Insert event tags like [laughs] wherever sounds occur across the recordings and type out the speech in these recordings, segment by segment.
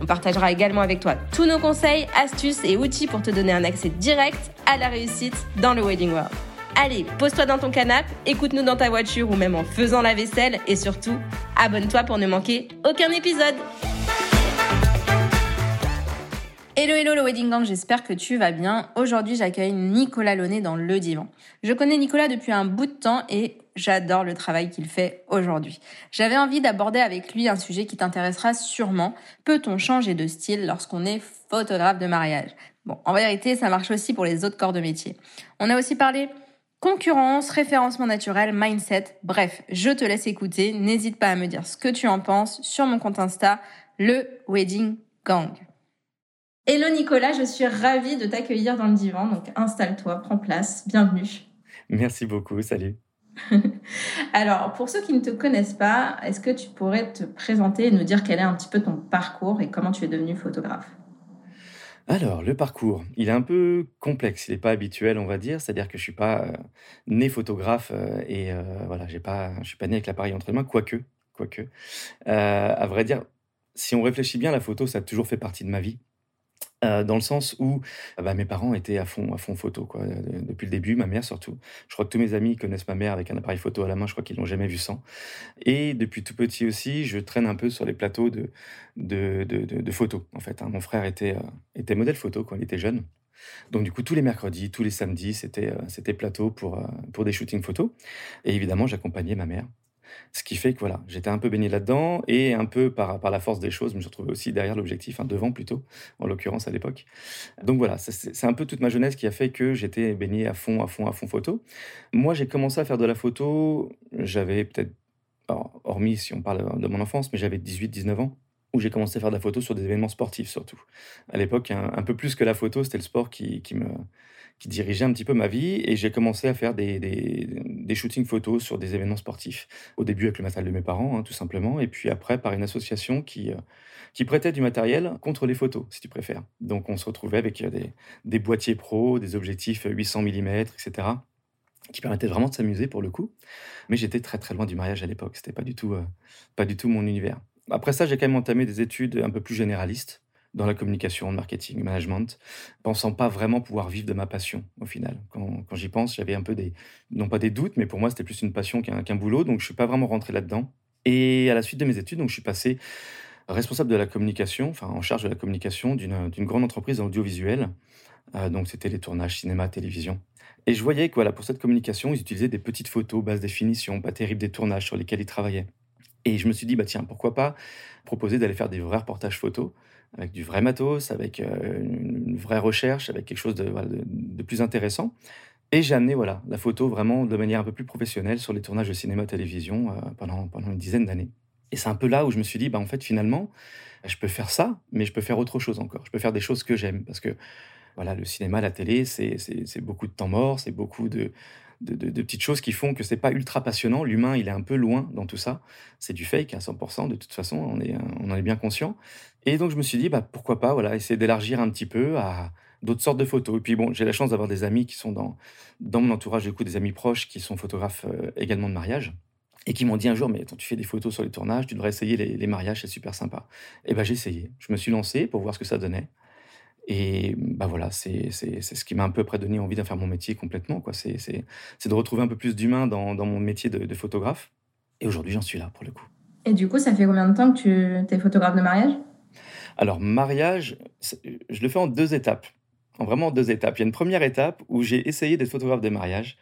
On partagera également avec toi tous nos conseils, astuces et outils pour te donner un accès direct à la réussite dans le Wedding World. Allez, pose-toi dans ton canapé, écoute-nous dans ta voiture ou même en faisant la vaisselle et surtout, abonne-toi pour ne manquer aucun épisode. Hello hello le Wedding Gang, j'espère que tu vas bien. Aujourd'hui j'accueille Nicolas Launay dans le divan. Je connais Nicolas depuis un bout de temps et j'adore le travail qu'il fait aujourd'hui. J'avais envie d'aborder avec lui un sujet qui t'intéressera sûrement. Peut-on changer de style lorsqu'on est photographe de mariage? Bon, en vérité ça marche aussi pour les autres corps de métier. On a aussi parlé concurrence, référencement naturel, mindset. Bref, je te laisse écouter. N'hésite pas à me dire ce que tu en penses sur mon compte Insta, le Wedding Gang. Hello Nicolas, je suis ravie de t'accueillir dans le divan. Donc installe-toi, prends place, bienvenue. Merci beaucoup, salut. [laughs] Alors, pour ceux qui ne te connaissent pas, est-ce que tu pourrais te présenter et nous dire quel est un petit peu ton parcours et comment tu es devenu photographe? Alors, le parcours, il est un peu complexe, il n'est pas habituel, on va dire. C'est-à-dire que je suis pas euh, né photographe euh, et euh, voilà, j'ai pas, je suis pas né avec l'appareil entre les mains, quoique, quoique. à vrai dire, si on réfléchit bien, la photo, ça a toujours fait partie de ma vie. Euh, dans le sens où ah bah, mes parents étaient à fond, à fond photo, quoi, depuis le début, ma mère surtout. Je crois que tous mes amis connaissent ma mère avec un appareil photo à la main, je crois qu'ils l'ont jamais vu sans. Et depuis tout petit aussi, je traîne un peu sur les plateaux de, de, de, photos, en fait. Hein. Mon frère était, euh, était modèle photo quand il était jeune. Donc du coup, tous les mercredis, tous les samedis, c'était euh, plateau pour, pour des shootings photos. Et évidemment, j'accompagnais ma mère ce qui fait que voilà, j'étais un peu baigné là-dedans et un peu par, la force des choses, je me suis retrouvé aussi derrière l'objectif, hein, devant plutôt, en l'occurrence à l'époque. Donc voilà, c'est un peu toute ma jeunesse qui a fait que j'étais baigné à fond, à fond, à fond photo. Moi, j'ai commencé à faire de la photo, j'avais peut-être, hormis si on parle de mon enfance, mais j'avais 18-19 ans où j'ai commencé à faire de la photo sur des événements sportifs surtout. À l'époque, un, peu plus que la photo, c'était le sport qui me, qui dirigeait un petit peu ma vie et j'ai commencé à faire des, des, shootings photos sur des événements sportifs. Au début avec le matériel de mes parents, hein, tout simplement, et puis après par une association qui, euh, qui prêtait du matériel contre les photos, si tu préfères. Donc on se retrouvait avec euh, des, des boîtiers pro, des objectifs 800 mm, etc qui permettaient vraiment de s'amuser pour le coup. Mais j'étais très très loin du mariage à l'époque. C'était pas euh, pas du tout mon univers. Après ça, j'ai quand même entamé des études un peu plus généralistes dans la communication, le marketing, le management, pensant pas vraiment pouvoir vivre de ma passion au final. Quand, j'y pense, j'avais un peu des, non pas des doutes, mais pour moi c'était plus une passion qu'un boulot, donc je suis pas vraiment rentré là-dedans. Et à la suite de mes études, donc je suis passé responsable de la communication, enfin en charge de la communication d'une grande entreprise audiovisuelle. Euh, donc c'était les tournages cinéma, télévision. Et je voyais que voilà, pour cette communication, ils utilisaient des petites photos, basse définition, pas terribles des tournages sur lesquels ils travaillaient. Et je me suis dit, bah tiens, pourquoi pas proposer d'aller faire des vrais reportages photos avec du vrai matos, avec euh, une vraie recherche, avec quelque chose de, plus intéressant. Et j'ai amené voilà, la photo vraiment de manière un peu plus professionnelle sur les tournages de cinéma-télévision euh, pendant, pendant une dizaine d'années. Et c'est un peu là où je me suis dit, bah, en fait, finalement, je peux faire ça, mais je peux faire autre chose encore. Je peux faire des choses que j'aime. Parce que voilà, le cinéma, la télé, c'est beaucoup de temps mort, c'est beaucoup de, de, petites choses qui font que c'est pas ultra passionnant. L'humain, il est un peu loin dans tout ça. C'est du fake à 100%, de toute façon, on, est, on en est bien conscient. Et donc, je me suis dit, bah, pourquoi pas voilà, essayer d'élargir un petit peu à d'autres sortes de photos. Et puis, bon, j'ai la chance d'avoir des amis qui sont dans, dans mon entourage, du coup, des amis proches qui sont photographes euh, également de mariage et qui m'ont dit un jour, mais quand tu fais des photos sur les tournages, tu devrais essayer les, les mariages, c'est super sympa. Et ben j'ai essayé. Je me suis lancé pour voir ce que ça donnait. Et bah voilà, c'est ce qui m'a un peu près donné envie de faire mon métier complètement. C'est de retrouver un peu plus d'humain dans, dans, mon métier de, photographe. Et aujourd'hui, j'en suis là pour le coup. Et du coup, ça fait combien de temps que tu es photographe de mariage? Alors, mariage, je le fais en deux étapes. En vraiment deux étapes. Il y a une première étape où j'ai essayé d'être photographe de mariage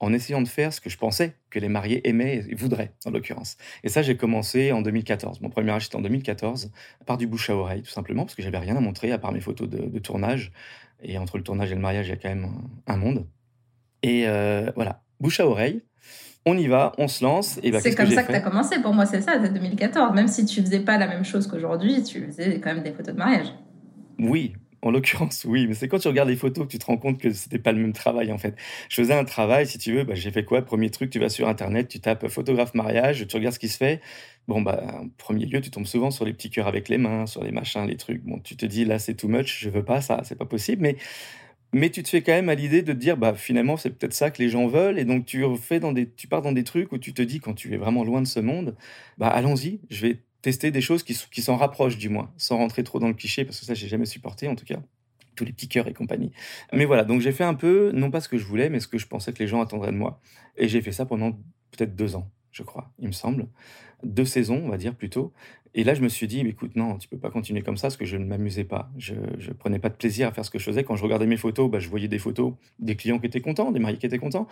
en essayant de faire ce que je pensais que les mariés aimaient et voudraient, en l'occurrence. Et ça, j'ai commencé en 2014. Mon premier c'était en 2014, par du bouche à oreille, tout simplement, parce que j'avais rien à montrer à part mes photos de, tournage. Et entre le tournage et le mariage, il y a quand même un, monde. Et euh, voilà, bouche à oreille. on y va, on se lance. Et bah, c'est comme ça que tu as commencé. Pour moi, c'est ça, c'est 2014. Même si tu faisais pas la même chose qu'aujourd'hui, tu faisais quand même des photos de mariage. Oui, en l'occurrence, oui, mais c'est quand tu regardes les photos que tu te rends compte que c'était pas le même travail en fait. Je faisais un travail, si tu veux, bah, j'ai fait quoi? Premier truc, tu vas sur internet, tu tapes photographe mariage, tu regardes ce qui se fait. Bon, bah, en premier lieu, tu tombes souvent sur les petits cœurs avec les mains, sur les machins, les trucs. Bon, tu te dis là, c'est too much, je veux pas ça, c'est pas possible. Mais, mais tu te fais quand même à l'idée de te dire, bah, finalement, c'est peut-être ça que les gens veulent. Et donc, tu, fais dans des, tu pars dans des trucs où tu te dis, quand tu es vraiment loin de ce monde, bah, allons-y, je vais tester des choses qui, qui s'en rapprochent du moins, sans rentrer trop dans le cliché, parce que ça, j'ai jamais supporté en tout cas tous les cœurs et compagnie. Mais voilà, donc j'ai fait un peu, non pas ce que je voulais, mais ce que je pensais que les gens attendraient de moi. Et j'ai fait ça pendant peut-être deux ans, je crois, il me semble. Deux saisons, on va dire plutôt. Et là, je me suis dit, écoute, non, tu peux pas continuer comme ça parce que je ne m'amusais pas. Je, ne prenais pas de plaisir à faire ce que je faisais. Quand je regardais mes photos, bah, je voyais des photos des clients qui étaient contents, des mariés qui étaient contents.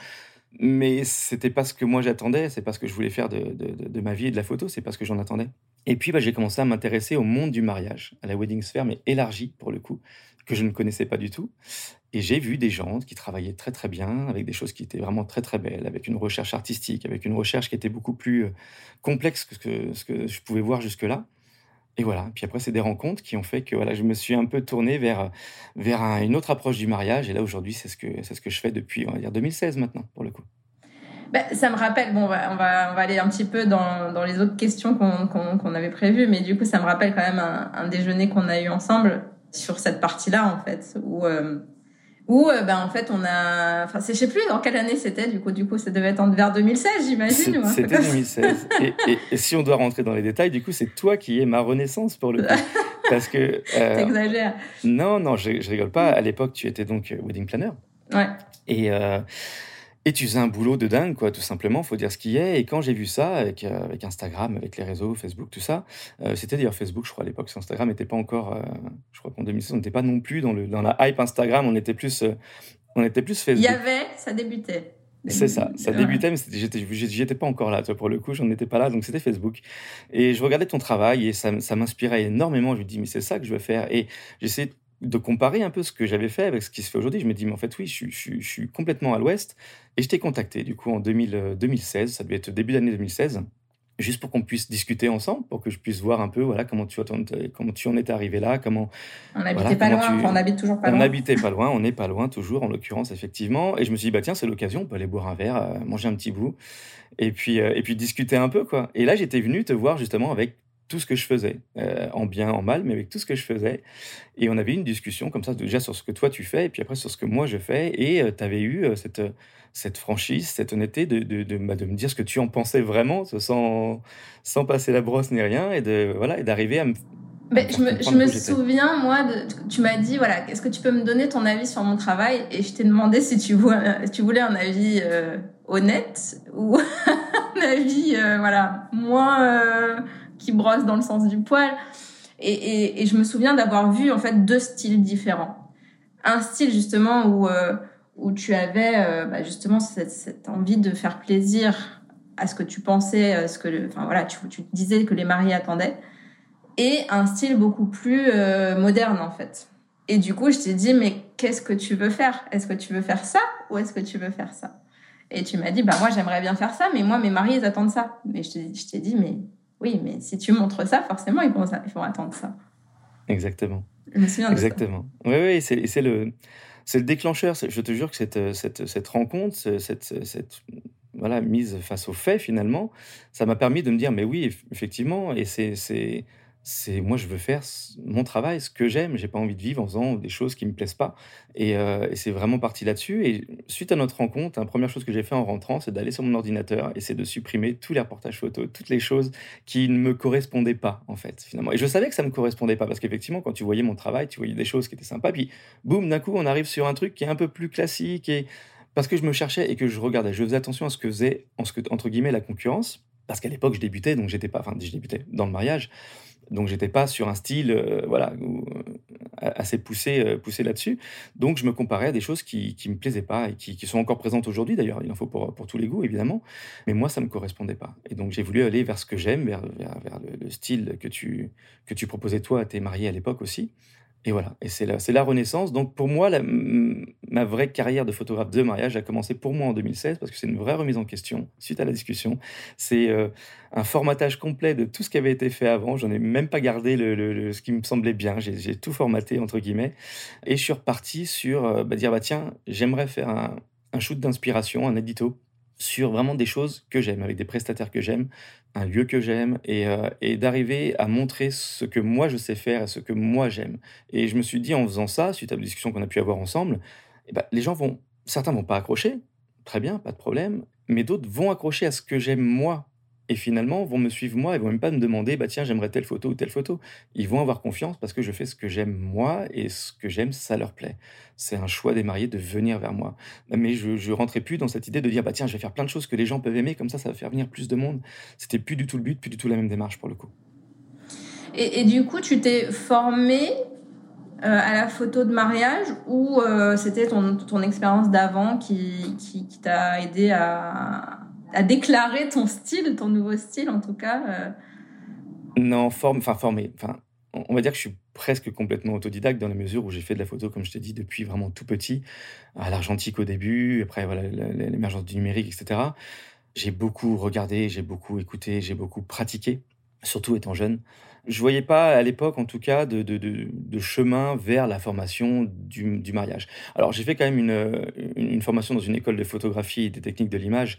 Mais c'était pas ce que moi j'attendais, c'est pas ce que je voulais faire de, de, ma vie et de la photo, c'est pas ce que j'en attendais. Et puis, bah, j'ai commencé à m'intéresser au monde du mariage, à la wedding sphere, mais élargie pour le coup que je ne connaissais pas du tout. Et j'ai vu des gens qui travaillaient très très bien, avec des choses qui étaient vraiment très très belles, avec une recherche artistique, avec une recherche qui était beaucoup plus euh, complexe que ce que, je pouvais voir jusque-là. Et voilà. Puis après, c'est des rencontres qui ont fait que voilà, je me suis un peu tourné vers, vers une autre approche du mariage. Et là, aujourd'hui, c'est ce, que, c'est ce que je fais depuis, on va dire, 2016 maintenant, pour le coup. Ben, ça me rappelle, bon, on va, on va, aller un petit peu dans, dans les autres questions qu'on, qu'on, avait prévues, mais du coup, ça me rappelle quand même un, un déjeuner qu'on a eu ensemble sur cette partie-là, en fait, où, euh, où euh, ben, en fait, on a... Enfin, je sais plus en quelle année c'était, du coup, du coup, ça devait être en, vers 2016, j'imagine. C'était 2016. [laughs] et, si on doit rentrer dans les détails, du coup, c'est toi qui es ma renaissance, pour le coup. [laughs] Parce que... Euh, T'exagères. Non, non, je, je rigole pas. À l'époque, tu étais donc wedding planner. Ouais. Et... Et tu faisais un boulot de dingue, quoi, tout simplement, faut dire ce qui est. Et quand j'ai vu ça, avec, euh, avec Instagram, avec les réseaux, Facebook, tout ça, euh, c'était d'ailleurs Facebook, je crois, à l'époque, Instagram n'était pas encore, euh, je crois qu'en 2016, on n'était pas non plus dans, le, dans la hype Instagram, on était plus, on était plus Facebook. Il y avait, ça débutait. C'est ça, ça débutait, mais j'étais, j'étais pas encore là, toi, pour le coup, j'en étais pas là, donc c'était Facebook. Et je regardais ton travail et ça, ça m'inspirait énormément. Je me dis, mais c'est ça que je veux faire. Et j'essayais de comparer un peu ce que j'avais fait avec ce qui se fait aujourd'hui. Je me dis, mais en fait, oui, je, je, je suis complètement à l'ouest. Et je t'ai contacté, du coup, en 2000, 2016, ça devait être début d'année 2016, juste pour qu'on puisse discuter ensemble, pour que je puisse voir un peu voilà, comment, tu, comment tu en étais arrivé là, comment... On habitait pas loin, on habite toujours pas loin. On habitait pas loin, on n'est pas loin toujours, en l'occurrence, effectivement. Et je me suis dit, bah tiens, c'est l'occasion, on peut aller boire un verre, euh, manger un petit bout, et puis, euh, et puis discuter un peu, quoi. Et là, j'étais venu te voir justement avec tout ce que je faisais, euh, en bien, en mal, mais avec tout ce que je faisais. Et on avait une discussion comme ça, déjà sur ce que toi tu fais, et puis après sur ce que moi je fais. Et euh, tu avais eu euh, cette, cette franchise, cette honnêteté de, de, de, bah, de, me dire ce que tu en pensais vraiment, sans, sans passer la brosse ni rien, et de voilà, et d'arriver à me. Mais je me, je me souviens, moi, tu m'as dit, voilà, est-ce que tu peux me donner ton avis sur mon travail? Et je t'ai demandé si tu, voulais, tu voulais un avis honnête ou [laughs] un avis, voilà, moins qui brosse dans le sens du poil. Et, je me souviens d'avoir vu en fait deux styles différents. Un style justement où euh, où tu avais euh, bah, justement cette, envie de faire plaisir à ce que tu pensais, euh, ce que, enfin voilà, tu, tu disais que les mariés attendaient, et un style beaucoup plus moderne en fait. Et du coup, je t'ai dit, mais qu'est-ce que tu veux faire? Est-ce que tu veux faire ça ou est-ce que tu veux faire ça? Et tu m'as dit, bah moi j'aimerais bien faire ça, mais moi mes mariés ils attendent ça. Mais je t'ai dit, mais oui, mais si tu montres ça, forcément, ils vont, ils vont attendre ça. Exactement. Exactement. Oui, oui, c'est le, le déclencheur. Je te jure que cette, cette, cette rencontre, cette, cette voilà, mise face aux faits, finalement, ça m'a permis de me dire, mais oui, effectivement, et c'est c'est moi je veux faire mon travail, ce que j'aime. J'ai pas envie de vivre en faisant des choses qui me plaisent pas. Et, euh, c'est vraiment parti là-dessus. Et suite à notre rencontre, la première chose que j'ai fait en rentrant, c'est d'aller sur mon ordinateur et c'est de supprimer tous les reportages photos, toutes les choses qui ne me correspondaient pas en fait finalement. Et je savais que ça me correspondait pas parce qu'effectivement quand tu voyais mon travail, tu voyais des choses qui étaient sympas. Puis boum, d'un coup on arrive sur un truc qui est un peu plus classique et parce que je me cherchais et que je regardais, je faisais attention à ce que faisait entre guillemets la concurrence parce qu'à l'époque je débutais donc j'étais pas, enfin je débutais dans le mariage donc j'étais pas sur un style euh, voilà euh, assez poussé euh, poussé là-dessus. Donc je me comparais à des choses qui qui me plaisaient pas et qui, sont encore présentes aujourd'hui d'ailleurs. Il en faut pour pour tous les goûts évidemment, mais moi ça me correspondait pas. Et donc j'ai voulu aller vers ce que j'aime, vers, vers, vers le, style que tu que tu proposais toi à tes mariés à l'époque aussi. Et voilà, et c'est la, renaissance. Donc pour moi, ma vraie carrière de photographe de mariage a commencé pour moi en 2016 parce que c'est une vraie remise en question suite à la discussion. C'est euh, un formatage complet de tout ce qui avait été fait avant. J'en ai même pas gardé ce qui me semblait bien. J'ai, tout formaté entre guillemets et je suis reparti sur euh, bah, dire bah tiens, j'aimerais faire un, un shoot d'inspiration, un édito sur vraiment des choses que j'aime, avec des prestataires que j'aime, un lieu que j'aime, et, euh, et d'arriver à montrer ce que moi je sais faire et ce que moi j'aime. Et je me suis dit, en faisant ça, suite à la discussion qu'on a pu avoir ensemble, eh ben, les gens vont, certains vont pas accrocher, très bien, pas de problème, mais d'autres vont accrocher à ce que j'aime moi et finalement vont me suivre moi et vont même pas me demander bah tiens j'aimerais telle photo ou telle photo. Ils vont avoir confiance parce que je fais ce que j'aime moi et ce que j'aime ça leur plaît. C'est un choix des mariés de venir vers moi. Mais je je rentrais plus dans cette idée de dire bah tiens je vais faire plein de choses que les gens peuvent aimer comme ça ça va faire venir plus de monde. C'était plus du tout le but plus du tout la même démarche pour le coup. Et, du coup tu t'es formé euh, à la photo de mariage ou euh, c'était ton, ton expérience d'avant qui, qui, qui t'a aidé à, à déclarer ton style, ton nouveau style en tout cas euh. Non, forme, enfin formé. Enfin, on va dire que je suis presque complètement autodidacte dans la mesure où j'ai fait de la photo, comme je t'ai dit, depuis vraiment tout petit, à l'argentique au début, après voilà l'émergence du numérique, etc. J'ai beaucoup regardé, j'ai beaucoup écouté, j'ai beaucoup pratiqué, surtout étant jeune je voyais pas à l'époque, en tout cas, de, chemin vers la formation du, mariage. Alors, j'ai fait quand même une, formation dans une école de photographie et des techniques de l'image,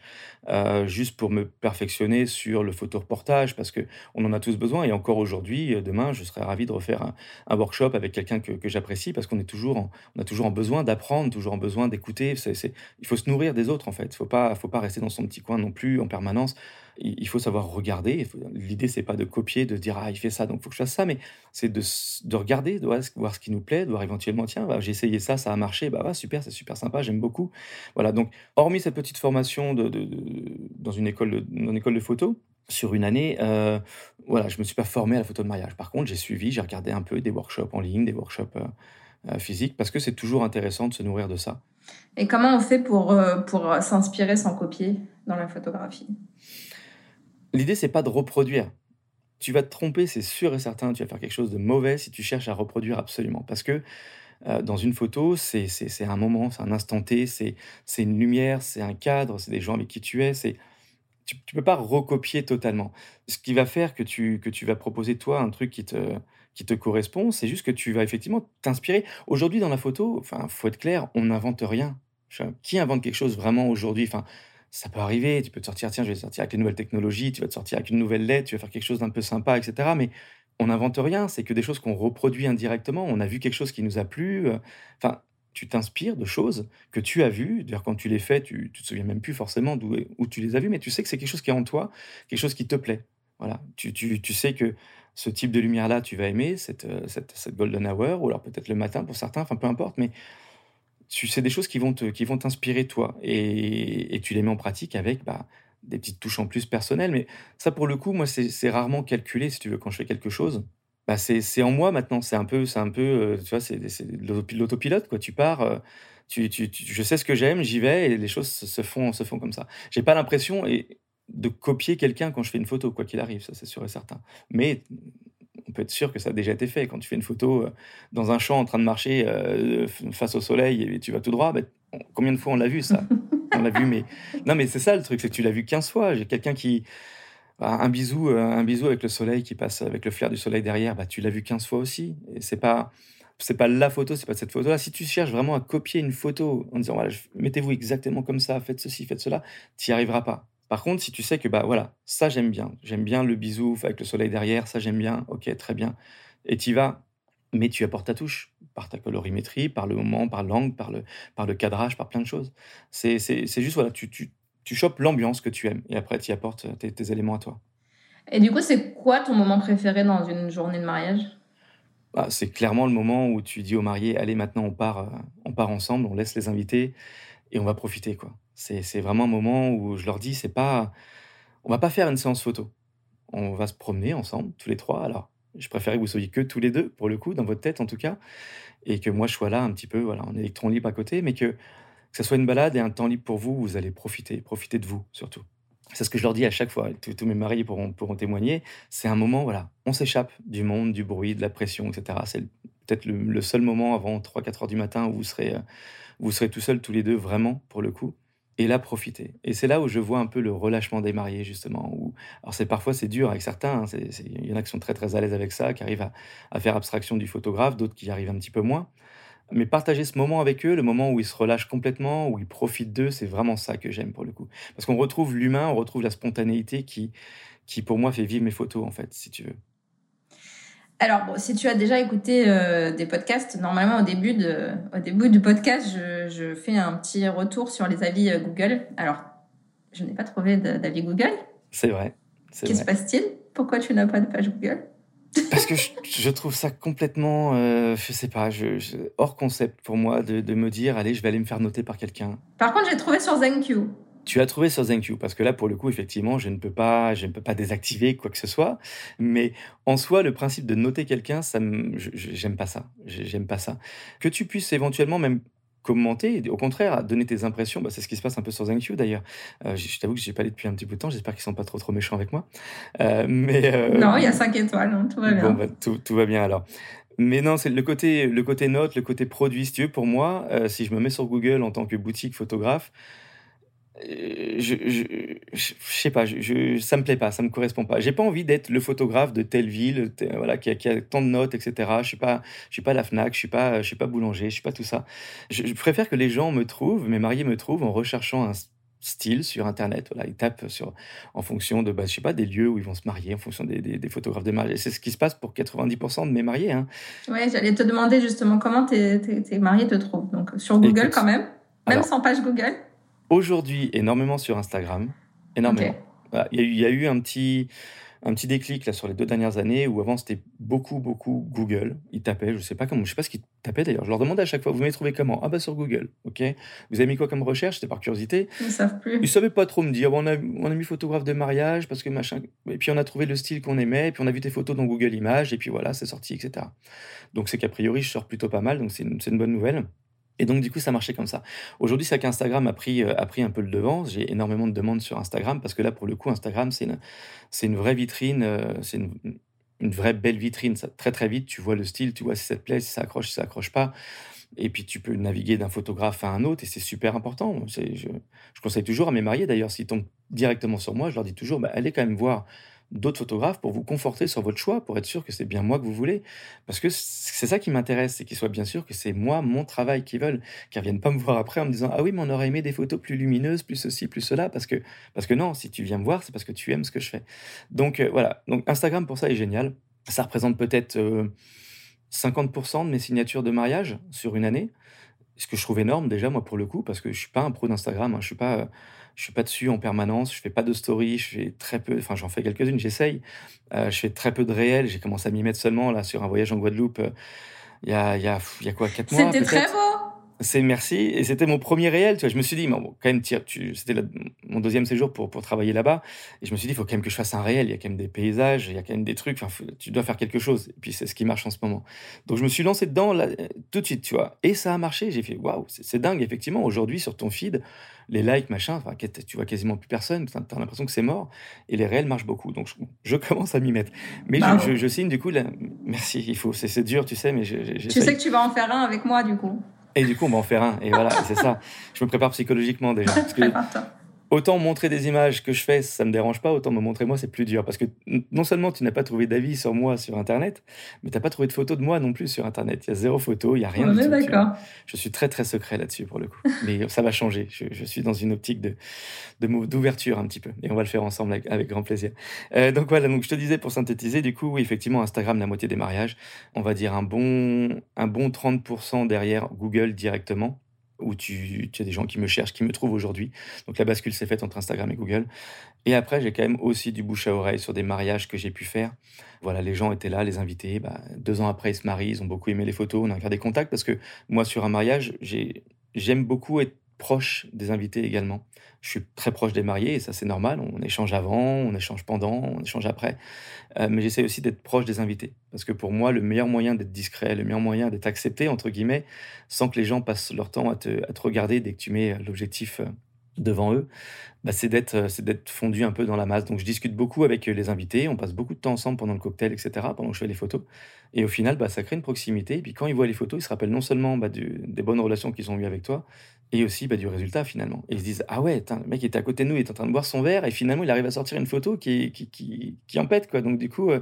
euh, juste pour me perfectionner sur le photoreportage, parce que on en a tous besoin. Et encore aujourd'hui, euh, demain, je serais ravi de refaire un, workshop avec quelqu'un que, j'apprécie, parce qu'on est toujours, en, on a toujours en besoin d'apprendre, toujours en besoin d'écouter. Il faut se nourrir des autres, en fait. Il faut pas, faut pas rester dans son petit coin non plus en permanence il faut savoir regarder. L'idée, c'est pas de copier, de dire ah il fait ça, donc faut que je fasse ça, mais c'est de, de, regarder, de voir ce qui nous plaît, de voir éventuellement tiens, bah, j'ai essayé ça, ça a marché, bah super, c'est super sympa, j'aime beaucoup. Voilà, donc hormis cette petite formation dans une école de, école de photo sur une année, euh, voilà, je me suis pas formé à la photo de mariage. Par contre, j'ai suivi, j'ai regardé un peu des workshops en ligne, des workshops euh, euh, physiques, parce que c'est toujours intéressant de se nourrir de ça. Et comment on fait pour, pour s'inspirer sans copier dans la photographie? L'idée, c'est pas de reproduire. Tu vas te tromper, c'est sûr et certain, tu vas faire quelque chose de mauvais si tu cherches à reproduire absolument. Parce que euh, dans une photo, c'est un moment, c'est un instant T, c'est une lumière, c'est un cadre, c'est des gens avec qui tu es. Tu ne peux pas recopier totalement. Ce qui va faire que tu, que tu vas proposer, toi, un truc qui te, qui te correspond, c'est juste que tu vas effectivement t'inspirer. Aujourd'hui, dans la photo, enfin, faut être clair, on n'invente rien. Qui invente quelque chose vraiment aujourd'hui? Enfin, ça peut arriver, tu peux te sortir, tiens, je vais sortir avec les nouvelles technologies, tu vas te sortir avec une nouvelle lettre, tu vas faire quelque chose d'un peu sympa, etc. Mais on n'invente rien, c'est que des choses qu'on reproduit indirectement. On a vu quelque chose qui nous a plu. Euh, enfin, tu t'inspires de choses que tu as vues. D'ailleurs, quand tu les fais, tu ne te souviens même plus forcément d'où où tu les as vues, mais tu sais que c'est quelque chose qui est en toi, quelque chose qui te plaît. Voilà, tu, tu, tu sais que ce type de lumière-là, tu vas aimer, cette, euh, cette, cette golden hour, ou alors peut-être le matin pour certains, enfin peu importe, mais c'est des choses qui vont te, qui vont t'inspirer toi et, tu les mets en pratique avec bah, des petites touches en plus personnelles. Mais ça, pour le coup, moi, c'est rarement calculé, si tu veux, quand je fais quelque chose. Bah, c'est en moi maintenant. C'est un peu, un peu, euh, tu vois, c'est l'autopilote, quoi. Tu pars, euh, tu, tu, je sais ce que j'aime, j'y vais et les choses se font, se font comme ça. J'ai pas l'impression de copier quelqu'un quand je fais une photo, quoi qu'il arrive, ça c'est sûr et certain. Mais on peut être sûr que ça a déjà été fait. Quand tu fais une photo euh, dans un champ en train de marcher euh, face au soleil et tu vas tout droit, ben, combien de fois on l'a vu ça? [laughs] On l'a vu, mais non, mais c'est ça le truc, c'est que tu l'as vu 15 fois. J'ai quelqu'un qui bah, un bisou, euh, un bisou avec le soleil qui passe avec le flair du soleil derrière, bah, tu l'as vu 15 fois aussi. Et c'est pas c'est pas la photo, c'est pas cette photo-là. Si tu cherches vraiment à copier une photo en disant voilà, mettez-vous exactement comme ça, faites ceci, faites cela, tu n'y arriveras pas. Par contre, si tu sais que bah voilà, ça j'aime bien, j'aime bien le bisou avec le soleil derrière, ça j'aime bien, ok, très bien, et tu vas, mais tu apportes ta touche par ta colorimétrie, par le moment, par l'angle, par le, par le cadrage, par plein de choses. C'est juste voilà, tu, tu, tu chopes l'ambiance que tu aimes et après tu apportes tes, tes éléments à toi. Et du coup, c'est quoi ton moment préféré dans une journée de mariage? Bah, C'est clairement le moment où tu dis aux mariés, allez maintenant on part, euh, on part ensemble, on laisse les invités et on va profiter quoi. C'est vraiment un moment où je leur dis, c'est pas, on va pas faire une séance photo. On va se promener ensemble, tous les trois. Alors, je préférais que vous soyez que tous les deux, pour le coup, dans votre tête en tout cas, et que moi je sois là un petit peu, voilà, en électron libre à côté, mais que, que ce soit une balade et un temps libre pour vous, vous allez profiter, profiter de vous surtout. C'est ce que je leur dis à chaque fois, tous, mes maris pourront, pourront témoigner. C'est un moment, voilà, on s'échappe du monde, du bruit, de la pression, etc. C'est peut-être le, seul moment avant 3-4 heures du matin où vous serez, euh, vous serez tout seul tous les deux, vraiment, pour le coup. Et là, profiter. Et c'est là où je vois un peu le relâchement des mariés, justement. Alors, c'est parfois, c'est dur avec certains. Hein, il y en a qui sont très, très à l'aise avec ça, qui arrivent à, à faire abstraction du photographe, d'autres qui y arrivent un petit peu moins. Mais partager ce moment avec eux, le moment où ils se relâchent complètement, où ils profitent d'eux, c'est vraiment ça que j'aime pour le coup. Parce qu'on retrouve l'humain, on retrouve la spontanéité qui, qui, pour moi, fait vivre mes photos, en fait, si tu veux. Alors, bon, si tu as déjà écouté euh, des podcasts, normalement, au début, de, au début du podcast, je, je fais un petit retour sur les avis euh, Google. Alors, je n'ai pas trouvé d'avis Google. C'est vrai. Qu'est-ce qui se passe-t-il? Pourquoi tu n'as pas de page Google? Parce que je, trouve ça complètement, euh, je sais pas, je, hors concept pour moi de, de, me dire, allez, je vais aller me faire noter par quelqu'un. Par contre, j'ai trouvé sur ZenQ. Tu as trouvé sur ZenQ parce que là, pour le coup, effectivement, je ne peux pas, je ne peux pas désactiver quoi que ce soit. Mais en soi, le principe de noter quelqu'un, ça, j'aime pas ça. J'aime pas ça. Que tu puisses éventuellement même commenter, au contraire, donner tes impressions. Bah, c'est ce qui se passe un peu sur ZenQ d'ailleurs. Euh, je t'avoue que je n'ai pas allé depuis un petit bout de temps. J'espère qu'ils sont pas trop trop méchants avec moi. Euh, mais euh, non, il y a 5 étoiles, hein, tout va bien. Bah, tout, va bien alors. Mais non, c'est le côté, le côté note, le côté produit, si tu veux, pour moi, si je me mets sur Google en tant que boutique photographe, je, je, sais pas, je, ça me plaît pas, ça me correspond pas. J'ai pas envie d'être le photographe de telle ville, voilà, qui a, qui a, tant de notes, etc. Je suis pas, je suis pas la Fnac, je suis pas, je suis pas boulanger, je suis pas tout ça. Je, préfère que les gens me trouvent, mes mariés me trouvent en recherchant un style sur internet voilà ils tapent sur en fonction de bah, je sais pas des lieux où ils vont se marier en fonction des, des, photographes de mariage c'est ce qui se passe pour 90% de mes mariés hein. ouais j'allais te demander justement comment tes, tes, mariés te trouvent donc sur Google quand même même sans page Google Aujourd'hui, énormément sur Instagram. Énormément. Il, y a eu, un petit, un petit déclic là sur les deux dernières années où avant c'était beaucoup beaucoup Google. Ils tapaient, je sais pas comment, je sais pas ce qu'ils tapaient d'ailleurs. Je leur demandais à chaque fois, vous m'avez trouvé comment? Ah bah sur Google, ok? Vous avez mis quoi comme recherche? C'était par curiosité. Ils savent plus. Ils savaient pas trop me dire. on, a, on a mis photographe de mariage parce que machin. Et puis on a trouvé le style qu'on aimait. Et puis on a vu tes photos dans Google Images. Et puis voilà, c'est sorti, etc. Donc c'est qu'a priori je sors plutôt pas mal. Donc c'est une, une bonne nouvelle. Et donc, du coup, ça marchait comme ça. Aujourd'hui, c'est qu'Instagram a pris, euh, a pris un peu le devant. J'ai énormément de demandes sur Instagram parce que là, pour le coup, Instagram, c'est une, une vraie vitrine, euh, c'est une, une, vraie belle vitrine. Très, très vite, tu vois le style, tu vois si ça te plaît, si ça accroche, si ça accroche pas. Et puis, tu peux naviguer d'un photographe à un autre et c'est super important. Je, je, conseille toujours à mes mariés, d'ailleurs, s'ils tombent directement sur moi, je leur dis toujours, bah, allez quand même voir d'autres photographes pour vous conforter sur votre choix, pour être sûr que c'est bien moi que vous voulez. Parce que c'est ça qui m'intéresse, c'est qu'ils soient bien sûrs que c'est moi, mon travail qu'ils veulent, qu'ils ne viennent pas me voir après en me disant Ah oui, mais on aurait aimé des photos plus lumineuses, plus ceci, plus cela. Parce que, parce que non, si tu viens me voir, c'est parce que tu aimes ce que je fais. Donc euh, voilà, donc Instagram pour ça est génial. Ça représente peut-être 50% euh, de mes signatures de mariage sur une année. Ce que je trouve énorme déjà, moi, pour le coup, parce que je suis pas un pro d'Instagram. Hein, je suis pas je suis pas dessus en permanence, je fais pas de story, je fais très peu, enfin j'en fais quelques-unes, j'essaye. Euh, je fais très peu de réels, j'ai commencé à m'y mettre seulement là sur un voyage en Guadeloupe euh, il y, a, y, a, y a quoi, quatre mois C'était très beau c'est merci. Et c'était mon premier réel. Tu vois, je me suis dit, bon, quand même, c'était mon deuxième séjour pour, pour travailler là-bas. Et je me suis dit, il faut quand même que je fasse un réel. Il y a quand même des paysages, il y a quand même des trucs. Enfin, tu dois faire quelque chose. Et puis, c'est ce qui marche en ce moment. Donc, je me suis lancé dedans là, tout de suite, tu vois. Et ça a marché. J'ai fait, waouh, c'est dingue, effectivement. Aujourd'hui, sur ton feed, les likes, machin, tu vois quasiment plus personne. Tu as, l'impression que c'est mort. Et les réels marchent beaucoup. Donc, je, commence à m'y mettre. Mais je, je, signe, du coup, là, merci. Il faut, c'est dur, tu sais, mais je, Tu sais que tu vas en faire un avec moi, du coup. Et du coup, on va en faire un. Et voilà, c'est ça. Je me prépare psychologiquement déjà. [laughs] Parce que autant montrer des images que je fais, ça me dérange pas, autant me montrer moi, c'est plus dur. Parce que non seulement tu n'as pas trouvé d'avis sur moi sur Internet, mais tu n'as pas trouvé de photos de moi non plus sur Internet. Il y a zéro photo, il y a rien. On est d'accord. Je suis très très secret là-dessus pour le coup. [laughs] Mais ça va changer. Je, suis dans une optique de d'ouverture un petit peu. Et on va le faire ensemble avec, grand plaisir. Euh, donc voilà, donc je te disais pour synthétiser, du coup, oui, effectivement, Instagram, la moitié des mariages. On va dire un bon, un bon 30% derrière Google directement où tu, tu, as des gens qui me cherchent, qui me trouvent aujourd'hui. Donc la bascule s'est faite entre Instagram et Google. Et après, j'ai quand même aussi du bouche à oreille sur des mariages que j'ai pu faire. Voilà, les gens étaient là, les invités. Bah, deux ans après, ils se marient, ils ont beaucoup aimé les photos. On a gardé contact parce que moi, sur un mariage, j'aime beaucoup être proche des invités également. Je suis très proche des mariés et ça c'est normal. On échange avant, on échange pendant, on échange après. Euh, mais j'essaie aussi d'être proche des invités parce que pour moi le meilleur moyen d'être discret, le meilleur moyen d'être accepté entre guillemets, sans que les gens passent leur temps à te, regarder dès que tu mets l'objectif devant eux, bah, c'est d'être euh, c'est fondu un peu dans la masse. Donc je discute beaucoup avec euh, les invités, on passe beaucoup de temps ensemble pendant le cocktail, etc., pendant que je fais les photos. Et au final, bah, ça crée une proximité. Et puis quand ils voient les photos, ils se rappellent non seulement bah, des bonnes relations qu'ils ont eues avec toi, et aussi bah, du résultat finalement. Et ils se disent Ah ouais, le mec était à côté de nous, il est en train de boire son verre, et finalement il arrive à sortir une photo qui, qui, qui, qui empête. Quoi. Donc du coup, euh,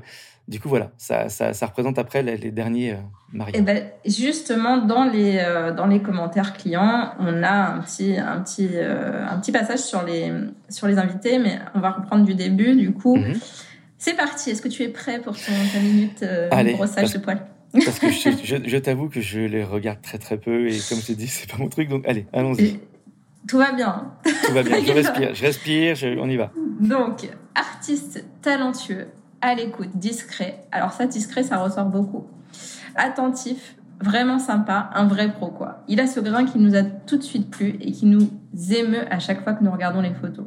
du coup voilà, ça, ça, ça, représente après les, derniers euh, mariés. Et ben, justement, dans les, euh, dans les commentaires clients, on a un petit, un petit, un petit passage sur les, sur les invités, mais on va reprendre du début. Du coup, mhm. c'est parti. Est-ce que tu es prêt pour ton, ta minute de brossage de poils? Parce que je, t'avoue que je les regarde très très peu et comme je t'ai dit, c'est pas mon truc. Donc allez, allons-y. Tout va bien. Tout va bien. Je respire, je respire, on y va. Donc, artiste talentueux, à l'écoute, discret. Alors ça, discret, ça ressort beaucoup. Attentif, vraiment sympa, un vrai pro quoi. Il a ce grain qui nous a tout de suite plu et qui nous émeut à chaque fois que nous regardons les photos.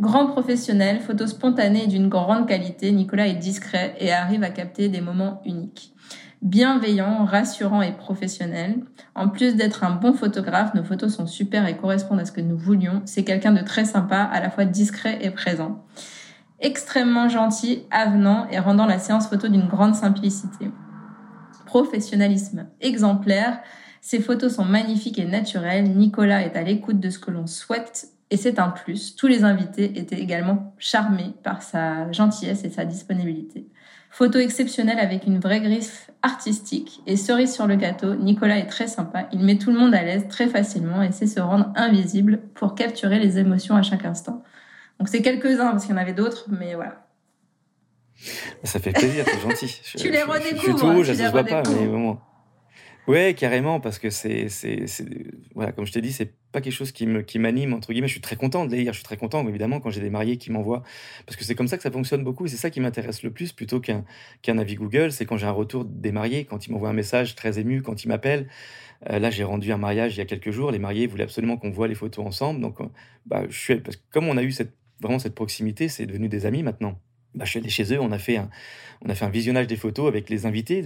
Grand professionnel, photo spontanée et d'une grande qualité, Nicolas est discret et arrive à capter des moments uniques bienveillant, rassurant et professionnel. En plus d'être un bon photographe, nos photos sont super et correspondent à ce que nous voulions. C'est quelqu'un de très sympa, à la fois discret et présent. Extrêmement gentil, avenant et rendant la séance photo d'une grande simplicité. Professionnalisme exemplaire. Ses photos sont magnifiques et naturelles. Nicolas est à l'écoute de ce que l'on souhaite et c'est un plus. Tous les invités étaient également charmés par sa gentillesse et sa disponibilité. Photo exceptionnelle avec une vraie griffe artistique. Et cerise sur le gâteau, Nicolas est très sympa. Il met tout le monde à l'aise très facilement et sait se rendre invisible pour capturer les émotions à chaque instant. Donc c'est quelques-uns parce qu'il y en avait d'autres, mais voilà. Ça fait plaisir, c'est gentil. tu les redécouvres. Je, je, je, vois pas, mais vraiment. Ouais, carrément, parce que c'est, c'est, voilà, comme je t'ai dit, c'est pas quelque chose qui me, qui m'anime entre guillemets. Je suis très content de lire, je suis très content, évidemment, quand j'ai des mariés qui m'envoient, parce que c'est comme ça que ça fonctionne beaucoup, et c'est ça qui m'intéresse le plus plutôt qu'un, qu'un avis Google, c'est quand j'ai un retour des mariés, quand ils m'envoient un message très ému, quand ils m'appellent. Euh, là, j'ai rendu un mariage il y a quelques jours. Les mariés voulaient absolument qu'on voit les photos ensemble, donc, euh, bah, je suis, parce que comme on a eu cette, vraiment cette proximité, c'est devenu des amis maintenant. Je suis allé chez eux, on a fait un, on a fait un visionnage des photos avec les invités,